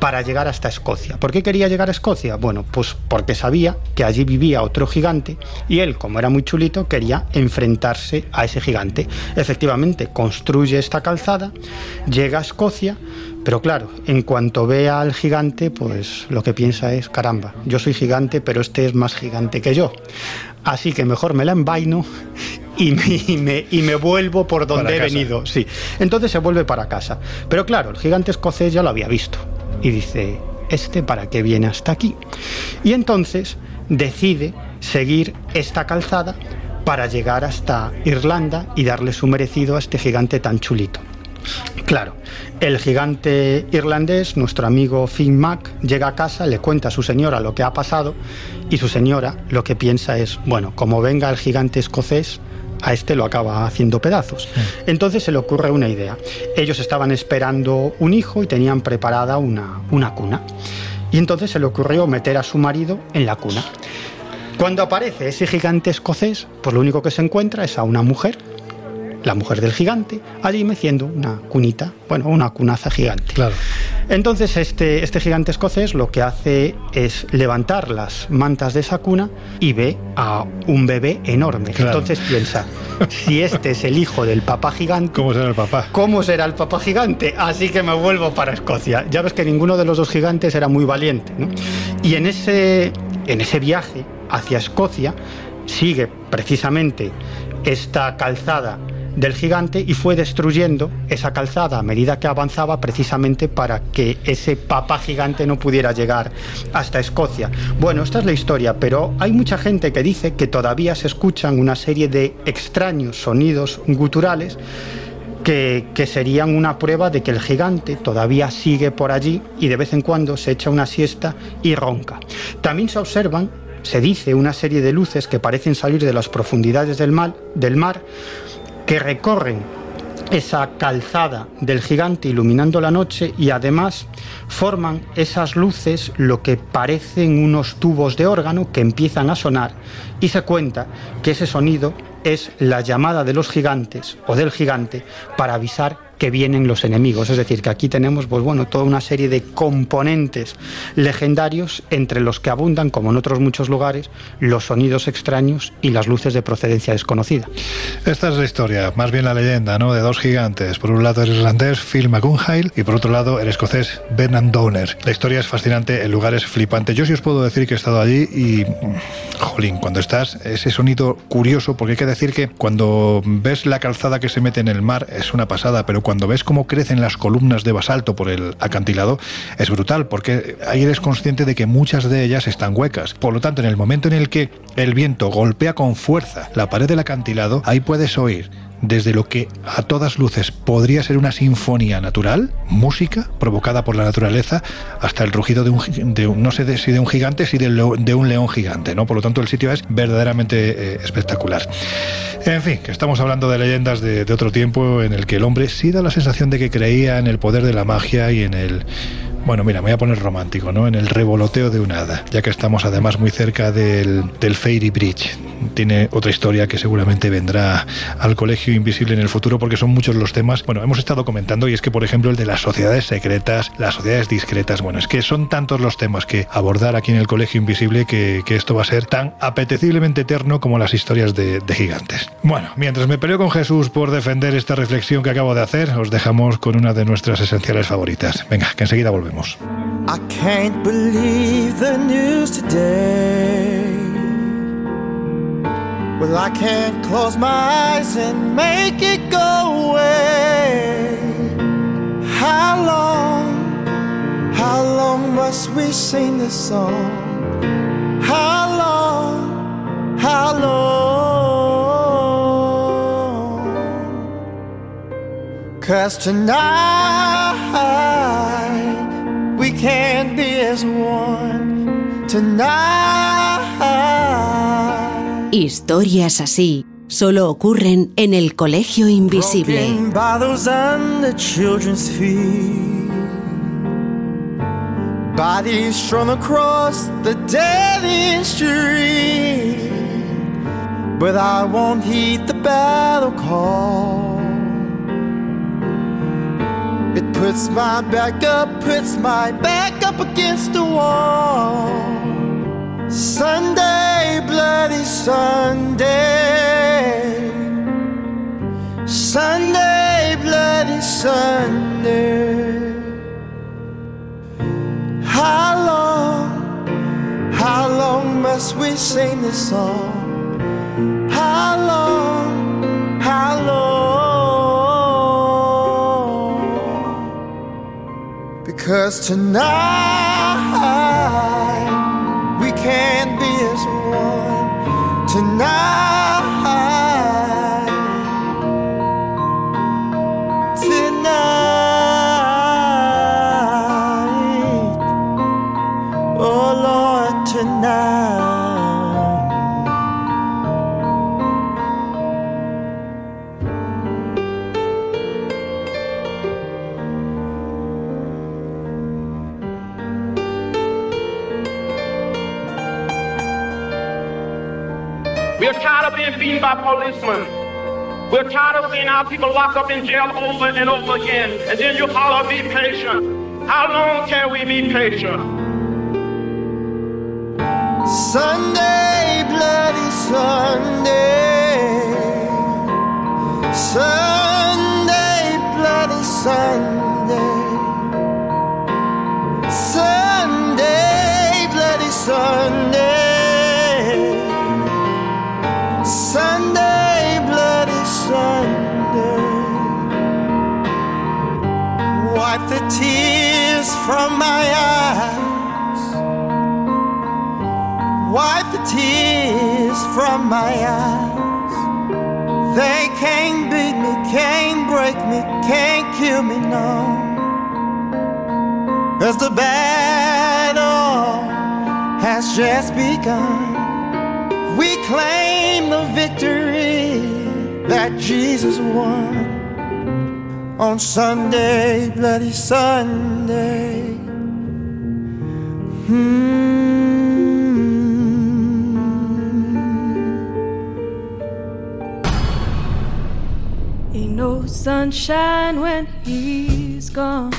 para llegar hasta Escocia. ¿Por qué quería llegar a Escocia? Bueno, pues porque sabía que allí vivía otro gigante y él, como era muy chulito, quería enfrentarse a ese gigante. Efectivamente, construye esta calzada, llega a Escocia, pero claro, en cuanto ve al gigante, pues lo que piensa es, caramba, yo soy gigante, pero este es más gigante que yo. Así que mejor me la envaino y me, y me, y me vuelvo por donde he venido. Sí. Entonces se vuelve para casa. Pero claro, el gigante escocés ya lo había visto. Y dice, ¿este para qué viene hasta aquí? Y entonces decide seguir esta calzada para llegar hasta Irlanda y darle su merecido a este gigante tan chulito. Claro. El gigante irlandés, nuestro amigo Finn Mac, llega a casa, le cuenta a su señora lo que ha pasado y su señora lo que piensa es, bueno, como venga el gigante escocés, a este lo acaba haciendo pedazos. Entonces se le ocurre una idea. Ellos estaban esperando un hijo y tenían preparada una, una cuna. Y entonces se le ocurrió meter a su marido en la cuna. Cuando aparece ese gigante escocés, pues lo único que se encuentra es a una mujer la mujer del gigante, allí meciendo una cunita, bueno, una cunaza gigante. Claro. Entonces este, este gigante escocés lo que hace es levantar las mantas de esa cuna y ve a un bebé enorme. Claro. Entonces piensa, si este es el hijo del papá gigante, ¿Cómo será el papá? ¿cómo será el papá gigante? Así que me vuelvo para Escocia. Ya ves que ninguno de los dos gigantes era muy valiente. ¿no? Y en ese, en ese viaje hacia Escocia sigue precisamente esta calzada del gigante y fue destruyendo esa calzada a medida que avanzaba precisamente para que ese papá gigante no pudiera llegar hasta Escocia. Bueno, esta es la historia, pero hay mucha gente que dice que todavía se escuchan una serie de extraños sonidos guturales que, que, serían una prueba de que el gigante todavía sigue por allí y de vez en cuando se echa una siesta y ronca. También se observan, se dice, una serie de luces que parecen salir de las profundidades del mar, del mar que recorren esa calzada del gigante iluminando la noche y además forman esas luces lo que parecen unos tubos de órgano que empiezan a sonar y se cuenta que ese sonido es la llamada de los gigantes o del gigante para avisar que vienen los enemigos. Es decir, que aquí tenemos pues, bueno, toda una serie de componentes legendarios entre los que abundan, como en otros muchos lugares, los sonidos extraños y las luces de procedencia desconocida. Esta es la historia, más bien la leyenda, ¿no? De dos gigantes. Por un lado el irlandés Phil McGunhail y por otro lado el escocés Bernard Downer. La historia es fascinante, el lugar es flipante. Yo sí os puedo decir que he estado allí y, jolín, cuando estás, ese sonido curioso, porque hay que decir que cuando ves la calzada que se mete en el mar es una pasada, pero cuando ves cómo crecen las columnas de basalto por el acantilado, es brutal, porque ahí eres consciente de que muchas de ellas están huecas. Por lo tanto, en el momento en el que el viento golpea con fuerza la pared del acantilado, ahí puedes oír desde lo que a todas luces podría ser una sinfonía natural, música provocada por la naturaleza, hasta el rugido de un, no sé si de un gigante, si de, un león gigante, ¿no? Por lo tanto, el sitio es verdaderamente eh, espectacular. En fin, que estamos hablando de leyendas de, de otro tiempo en el que el hombre sí da la sensación de que creía en el poder de la magia y en el bueno, mira, me voy a poner romántico, ¿no? En el revoloteo de un hada, ya que estamos además muy cerca del, del Fairy Bridge. Tiene otra historia que seguramente vendrá al Colegio Invisible en el futuro porque son muchos los temas. Bueno, hemos estado comentando y es que, por ejemplo, el de las sociedades secretas, las sociedades discretas, bueno, es que son tantos los temas que abordar aquí en el Colegio Invisible que, esto va a ser tan apeteciblemente eterno como las historias de, gigantes. Bueno, mientras me peleo con Jesús por defender esta reflexión que acabo de hacer, os dejamos con una de nuestras esenciales favoritas. Venga, que enseguida volvemos. Well, I can't close my eyes and make it go away. How long, how long must we sing this song? How long, how long? Cause tonight we can't be as one tonight. Historias así solo ocurren en el Colegio Invisible. Bodies strewn across the dead street. But I won't heed the battle call. It puts my back up, puts my back up against the wall. Sunday, bloody Sunday. Sunday, bloody Sunday. How long, how long must we sing this song? How long, how long? Because tonight We're tired of seeing our people locked up in jail over and over again. And then you holler, be patient. How long can we be patient? Sunday, bloody Sunday. Sunday, from my eyes. Wipe the tears from my eyes. They can't beat me, can't break me, can't kill me, no. As the battle has just begun. We claim the victory that Jesus won on Sunday, bloody Sunday. Sunshine when he's gone.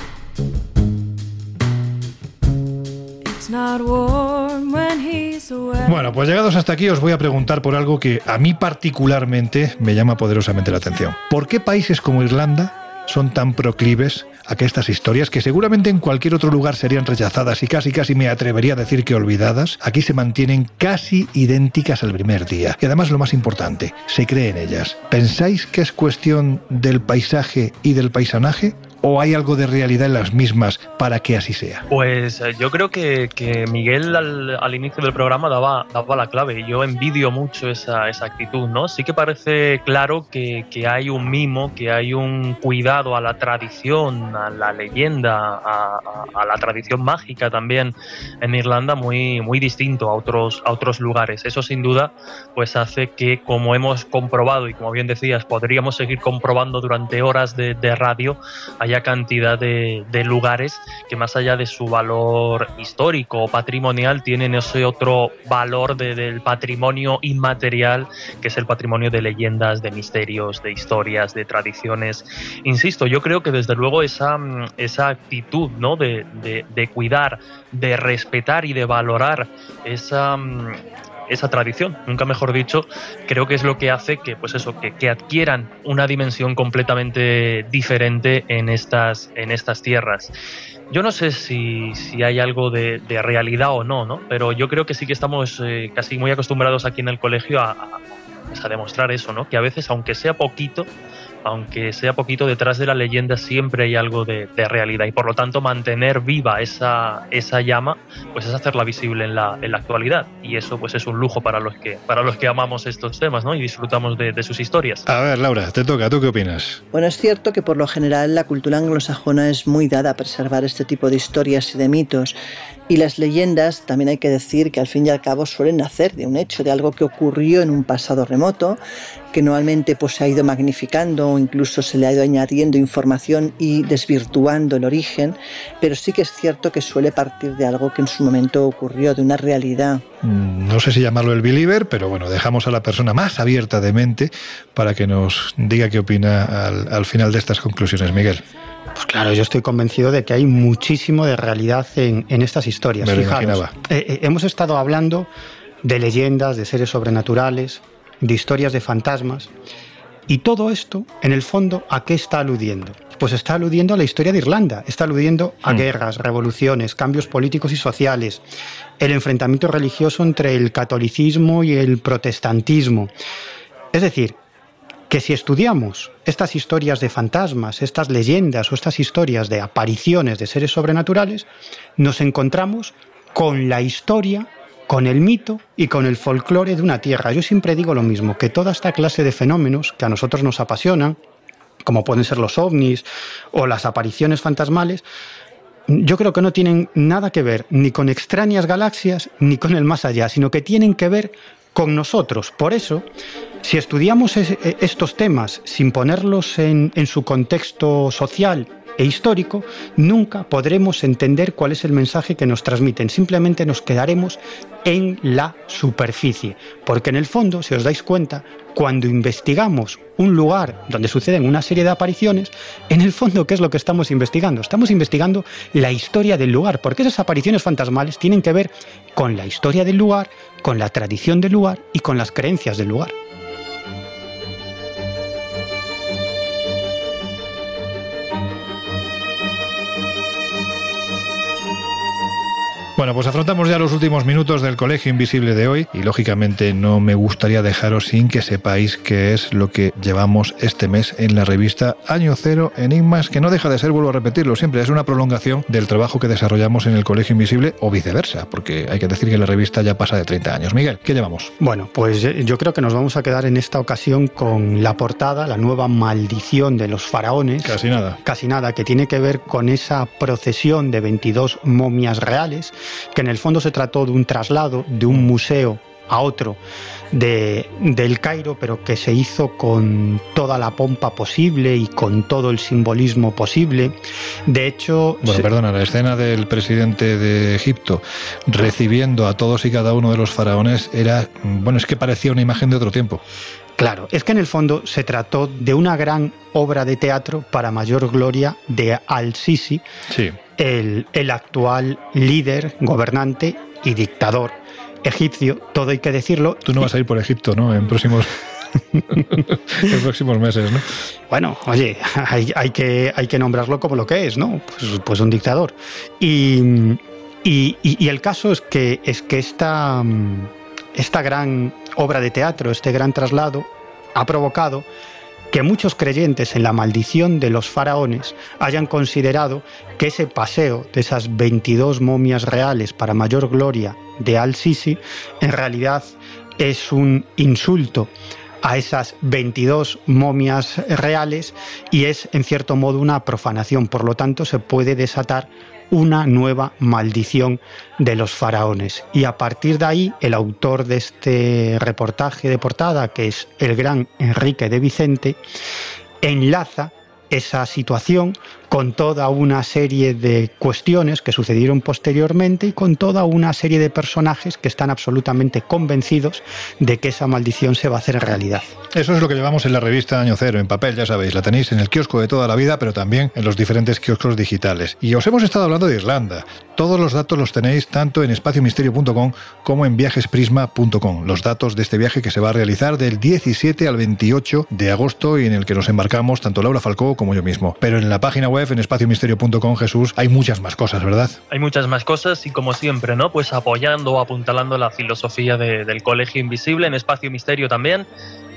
Bueno, pues llegados hasta aquí os voy a preguntar por algo que a mí particularmente me llama poderosamente la atención. ¿Por qué países como Irlanda son tan proclives a que estas historias, que seguramente en cualquier otro lugar serían rechazadas y casi casi me atrevería a decir que olvidadas, aquí se mantienen casi idénticas al primer día? Y además lo más importante, se cree en ellas. ¿Pensáis que es cuestión del paisaje y del paisanaje? ¿O hay algo de realidad en las mismas para que así sea? Pues eh, yo creo que, que Miguel al, al inicio del programa daba, daba la clave yo envidio mucho esa, esa actitud, ¿no? Sí que parece claro que, que hay un mimo, que hay un cuidado a la tradición, a la leyenda, a, a- a la tradición mágica también en Irlanda muy, muy distinto a otros, a otros lugares. Eso sin duda pues hace que, como hemos comprobado y como bien decías, podríamos seguir comprobando durante horas de, de radio, haya cantidad de, lugares que más allá de su valor histórico o patrimonial tienen ese otro valor de- del patrimonio inmaterial que es el patrimonio de leyendas, de misterios, de historias, de tradiciones. Insisto, yo creo que desde luego esa, mm, esa actitud ¿no? de, de- de cuidar, de respetar y de valorar esa, mm, esa tradición, nunca mejor dicho, creo que es lo que hace que, pues eso, que, adquieran una dimensión completamente diferente en estas, en estas tierras. Yo no sé si, si hay algo de, realidad o no, ¿no? Pero yo creo que sí que estamos eh, casi muy acostumbrados aquí en el colegio a, a- a demostrar eso, ¿no? Que a veces, aunque sea poquito, aunque sea poquito detrás de la leyenda, siempre hay algo de, de realidad. Y por lo tanto, mantener viva esa, esa llama, pues es hacerla visible en la, en la actualidad. Y eso pues es un lujo para los que, para los que amamos estos temas, ¿no? Y disfrutamos de, de sus historias. A ver, Laura, te toca, ¿tú qué opinas? Bueno, es cierto que por lo general la cultura anglosajona es muy dada a preservar este tipo de historias y de mitos. Y las leyendas, también hay que decir que al fin y al cabo suelen nacer de un hecho, de algo que ocurrió en un pasado remoto, que normalmente pues, se ha ido magnificando o incluso se le ha ido añadiendo información y desvirtuando el origen, pero sí que es cierto que suele partir de algo que en su momento ocurrió, de una realidad. Mm, No sé si llamarlo el believer, pero bueno, dejamos a la persona más abierta de mente para que nos diga qué opina al, al final de estas conclusiones, Miguel. Pues claro, yo estoy convencido de que hay muchísimo de realidad en, en estas historias. Me lo Fijaros, imaginaba. eh, eh, hemos estado hablando de leyendas, de seres sobrenaturales, de historias de fantasmas. Y todo esto, en el fondo, ¿a qué está aludiendo? Pues está aludiendo a la historia de Irlanda, está aludiendo a Mm. guerras, revoluciones, cambios políticos y sociales, el enfrentamiento religioso entre el catolicismo y el protestantismo. Es decir, que si estudiamos estas historias de fantasmas, estas leyendas o estas historias de apariciones de seres sobrenaturales, nos encontramos con la historia, con el mito y con el folclore de una tierra. Yo siempre digo lo mismo, que toda esta clase de fenómenos que a nosotros nos apasionan, como pueden ser los ovnis o las apariciones fantasmales, yo creo que no tienen nada que ver ni con extrañas galaxias ni con el más allá, sino que tienen que ver con nosotros. Por eso, si estudiamos es- estos temas sin ponerlos en, en su contexto social e histórico, nunca podremos entender cuál es el mensaje que nos transmiten. Simplemente nos quedaremos en la superficie. Porque en el fondo, si os dais cuenta, cuando investigamos un lugar donde suceden una serie de apariciones, en el fondo, ¿qué es lo que estamos investigando? Estamos investigando la historia del lugar, porque esas apariciones fantasmales tienen que ver con la historia del lugar, con la tradición del lugar y con las creencias del lugar. Bueno, pues afrontamos ya los últimos minutos del Colegio Invisible de hoy y lógicamente no me gustaría dejaros sin que sepáis qué es lo que llevamos este mes en la revista Año Cero Enigmas, que no deja de ser, vuelvo a repetirlo siempre, es una prolongación del trabajo que desarrollamos en el Colegio Invisible o viceversa, porque hay que decir que la revista ya pasa de 30 años. Miguel, ¿qué llevamos? Bueno, pues eh, yo creo que nos vamos a quedar en esta ocasión con la portada, la nueva maldición de los faraones. Casi nada. Casi nada, que tiene que ver con esa procesión de 22 momias reales que en el fondo se trató de un traslado de un museo a otro de, del Cairo, pero que se hizo con toda la pompa posible y con todo el simbolismo posible. De hecho... Bueno, perdona, la escena del presidente de Egipto recibiendo a todos y cada uno de los faraones era, bueno, es que parecía una imagen de otro tiempo. Claro, es que en el fondo se trató de una gran obra de teatro para mayor gloria de Al-Sisi, sí. el, el actual líder, gobernante y dictador egipcio, todo hay que decirlo. Tú no vas a ir por Egipto, ¿no? En próximos... en próximos meses, ¿no? Bueno, oye, hay, hay, que, hay que nombrarlo como lo que es, ¿no? Pues, pues un dictador. Y, y, y, el caso es que, es que esta, esta gran obra de teatro, este gran traslado, ha provocado que muchos creyentes en la maldición de los faraones hayan considerado que ese paseo de esas 22 momias reales para mayor gloria de Al-Sisi en realidad es un insulto a esas 22 momias reales y es en cierto modo una profanación. Por lo tanto, se puede desatar una nueva maldición de los faraones. Y a partir de ahí, el autor de este reportaje de portada, que es el gran Enrique de Vicente, enlaza esa situación con toda una serie de cuestiones que sucedieron posteriormente y con toda una serie de personajes que están absolutamente convencidos de que esa maldición se va a hacer realidad. Eso es lo que llevamos en la revista Año Cero, en papel, ya sabéis, la tenéis en el kiosco de toda la vida, pero también en los diferentes kioscos digitales. Y os hemos estado hablando de Irlanda. Todos los datos los tenéis tanto en espaciomisterio.com como en viajesprisma.com. Los datos de este viaje que se va a realizar del 17 al 28 de agosto y en el que nos embarcamos tanto Laura Falcó como yo mismo. Pero en la página web, en espaciomisterio.com, Jesús, hay muchas más cosas, ¿verdad? Hay muchas más cosas y como siempre, ¿no? Pues apoyando o apuntalando la filosofía de, del Colegio Invisible en Espacio Misterio también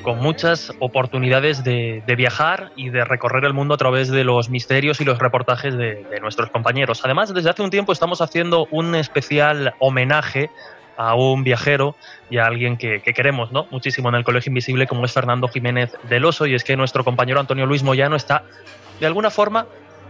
con muchas oportunidades de, viajar y de recorrer el mundo a través de los misterios y los reportajes de, nuestros compañeros. Además, desde hace un tiempo estamos haciendo un especial homenaje a un viajero y a alguien que, que, queremos ¿no? muchísimo en el Colegio Invisible, como es Fernando Jiménez del Oso, y es que nuestro compañero Antonio Luis Moyano está, de alguna forma,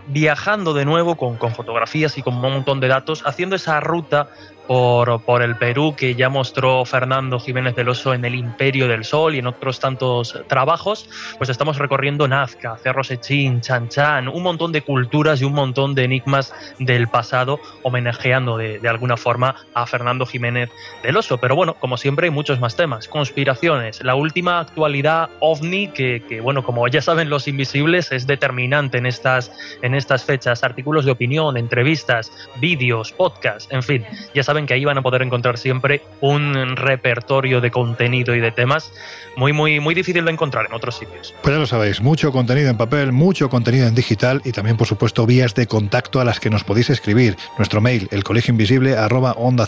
viajando de nuevo con, con fotografías y con un montón de datos, haciendo esa ruta por, por, el Perú que ya mostró Fernando Jiménez del Oso en El Imperio del Sol y en otros tantos trabajos, pues estamos recorriendo Nazca, Cerro Sechín, Chan Chan, un montón de culturas y un montón de enigmas del pasado, homenajeando de, de, alguna forma a Fernando Jiménez del Oso. Pero bueno, como siempre hay muchos más temas, conspiraciones, la última actualidad ovni que, que bueno, como ya saben los invisibles, es determinante en estas, en estas fechas, artículos de opinión, entrevistas, vídeos, podcasts, en fin, ya saben que ahí van a poder encontrar siempre un repertorio de contenido y de temas muy, muy, muy difícil de encontrar en otros sitios. Pues ya lo sabéis, mucho contenido en papel, mucho contenido en digital y también, por supuesto, vías de contacto a las que nos podéis escribir. Nuestro mail, el colegio arroba onda.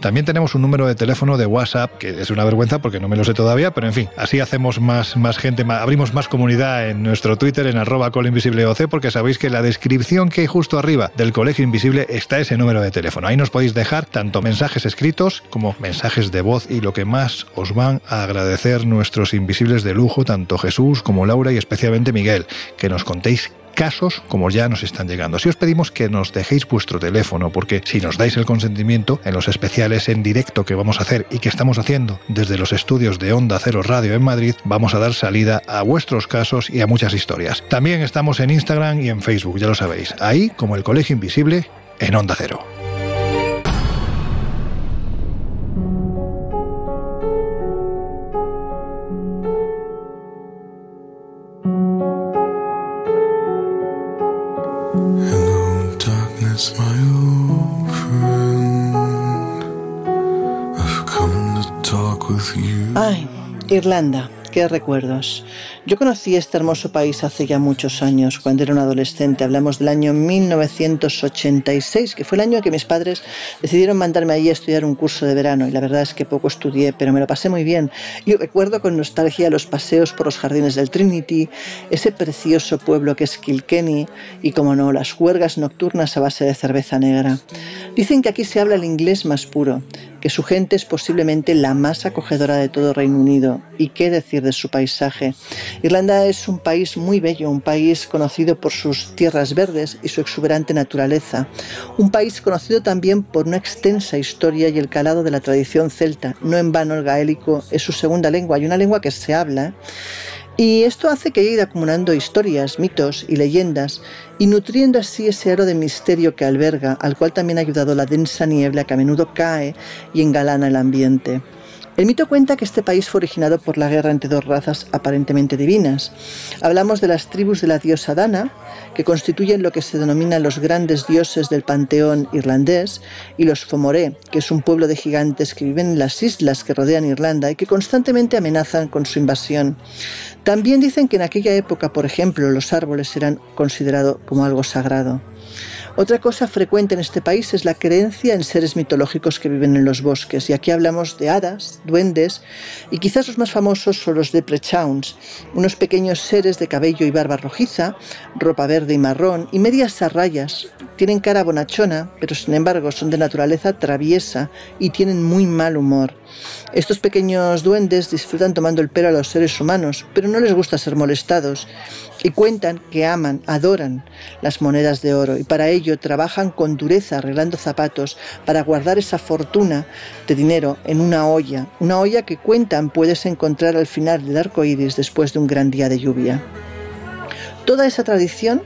También tenemos un número de teléfono de WhatsApp, que es una vergüenza porque no me lo sé todavía, pero en fin, así hacemos más, más gente, más, abrimos más comunidad en nuestro Twitter, en arroba colinvisibleoc, porque sabéis que la descripción que hay justo arriba del colegio invisible está ese número de teléfono. Ahí nos podéis dejar tanto mensajes escritos como mensajes de voz y lo que más os van a agradecer nuestros invisibles de lujo, tanto Jesús como Laura y especialmente Miguel, que nos contéis casos como ya nos están llegando. Si os pedimos que nos dejéis vuestro teléfono, porque si nos dais el consentimiento en los especiales en directo que vamos a hacer y que estamos haciendo desde los estudios de Onda Cero Radio en Madrid, vamos a dar salida a vuestros casos y a muchas historias. También estamos en Instagram y en Facebook, ya lo sabéis. Ahí, como el Colegio Invisible, en Onda Cero. Ay, Irlanda, qué recuerdos. Yo conocí este hermoso país hace ya muchos años, cuando era un adolescente. Hablamos del año 1986, que fue el año que mis padres decidieron mandarme allí a estudiar un curso de verano. Y la verdad es que poco estudié, pero me lo pasé muy bien. Y recuerdo con nostalgia los paseos por los jardines del Trinity, ese precioso pueblo que es Kilkenny, y como no, las juergas nocturnas a base de cerveza negra. Dicen que aquí se habla el inglés más puro, que su gente es posiblemente la más acogedora de todo Reino Unido. ¿Y qué decir de su paisaje? Irlanda es un país muy bello, un país conocido por sus tierras verdes y su exuberante naturaleza, un país conocido también por una extensa historia y el calado de la tradición celta. No en vano el gaélico es su segunda lengua y una lengua que se habla. Y esto hace que ido acumulando historias, mitos y leyendas, y nutriendo así ese aro de misterio que alberga, al cual también ha ayudado la densa niebla que a menudo cae y engalana el ambiente. El mito cuenta que este país fue originado por la guerra entre dos razas aparentemente divinas. Hablamos de las tribus de la diosa Dana, que constituyen lo que se denomina los grandes dioses del panteón irlandés, y los Fomoré, que es un pueblo de gigantes que viven en las islas que rodean Irlanda y que constantemente amenazan con su invasión. También dicen que en aquella época, por ejemplo, los árboles eran considerados como algo sagrado. Otra cosa frecuente en este país es la creencia en seres mitológicos que viven en los bosques, y aquí hablamos de hadas, duendes, y quizás los más famosos son los Leprechauns, unos pequeños seres de cabello y barba rojiza, ropa verde y marrón, y medias a rayas. Tienen cara bonachona, pero sin embargo son de naturaleza traviesa y tienen muy mal humor. Estos pequeños duendes disfrutan tomando el pelo a los seres humanos, pero no les gusta ser molestados y cuentan que aman, adoran las monedas de oro y para ello trabajan con dureza arreglando zapatos para guardar esa fortuna de dinero en una olla, una olla que cuentan puedes encontrar al final del arco iris después de un gran día de lluvia. Toda esa tradición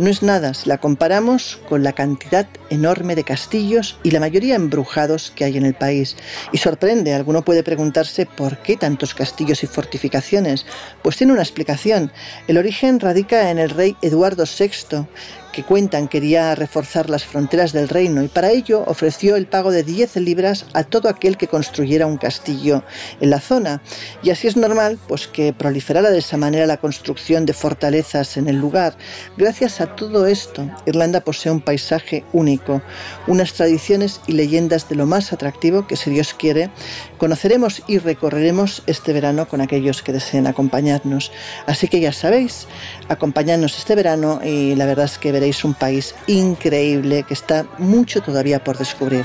no es nada si la comparamos con la cantidad enorme de castillos y la mayoría embrujados que hay en el país. Y sorprende, alguno puede preguntarse por qué tantos castillos y fortificaciones. Pues tiene una explicación. El origen radica en el rey Eduardo VI, que cuentan quería reforzar las fronteras del reino y para ello ofreció el pago de 10 libras a todo aquel que construyera un castillo en la zona. Y así es normal pues que proliferara de esa manera la construcción de fortalezas en el lugar. Gracias a todo esto, Irlanda posee un paisaje único, unas tradiciones y leyendas de lo más atractivo que si Dios quiere, conoceremos y recorreremos este verano con aquellos que deseen acompañarnos. Así que ya sabéis, acompañadnos este verano y la verdad es que veréis un país increíble que está mucho todavía por descubrir.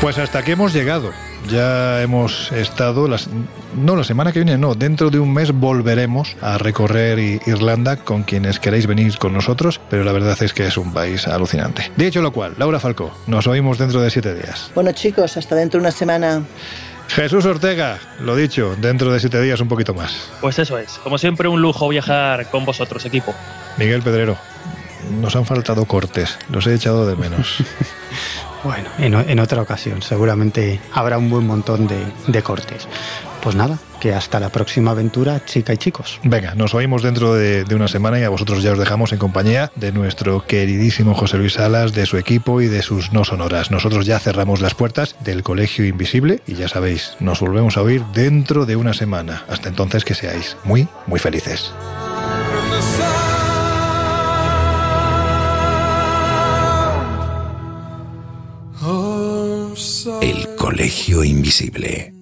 Pues hasta aquí hemos llegado. Ya hemos estado, las, no la semana que viene, no, dentro de un mes volveremos a recorrer Irlanda con quienes queréis venir con nosotros, pero la verdad es que es un país alucinante. Dicho lo cual, Laura Falcó, nos oímos dentro de siete días. Bueno chicos, hasta dentro de una semana. Jesús Ortega, lo dicho, dentro de siete días un poquito más. Pues eso es. Como siempre, un lujo viajar con vosotros, equipo. Miguel Pedrero, nos han faltado cortes, los he echado de menos. Bueno, en, otra ocasión seguramente habrá un buen montón de, de cortes. Pues nada, que hasta la próxima aventura, chica y chicos. Venga, nos oímos dentro de, de una semana y a vosotros ya os dejamos en compañía de nuestro queridísimo José Luis Salas, de su equipo y de sus no sonoras. Nosotros ya cerramos las puertas del Colegio Invisible y ya sabéis, nos volvemos a oír dentro de una semana. Hasta entonces que seáis muy, muy felices. El Colegio Invisible.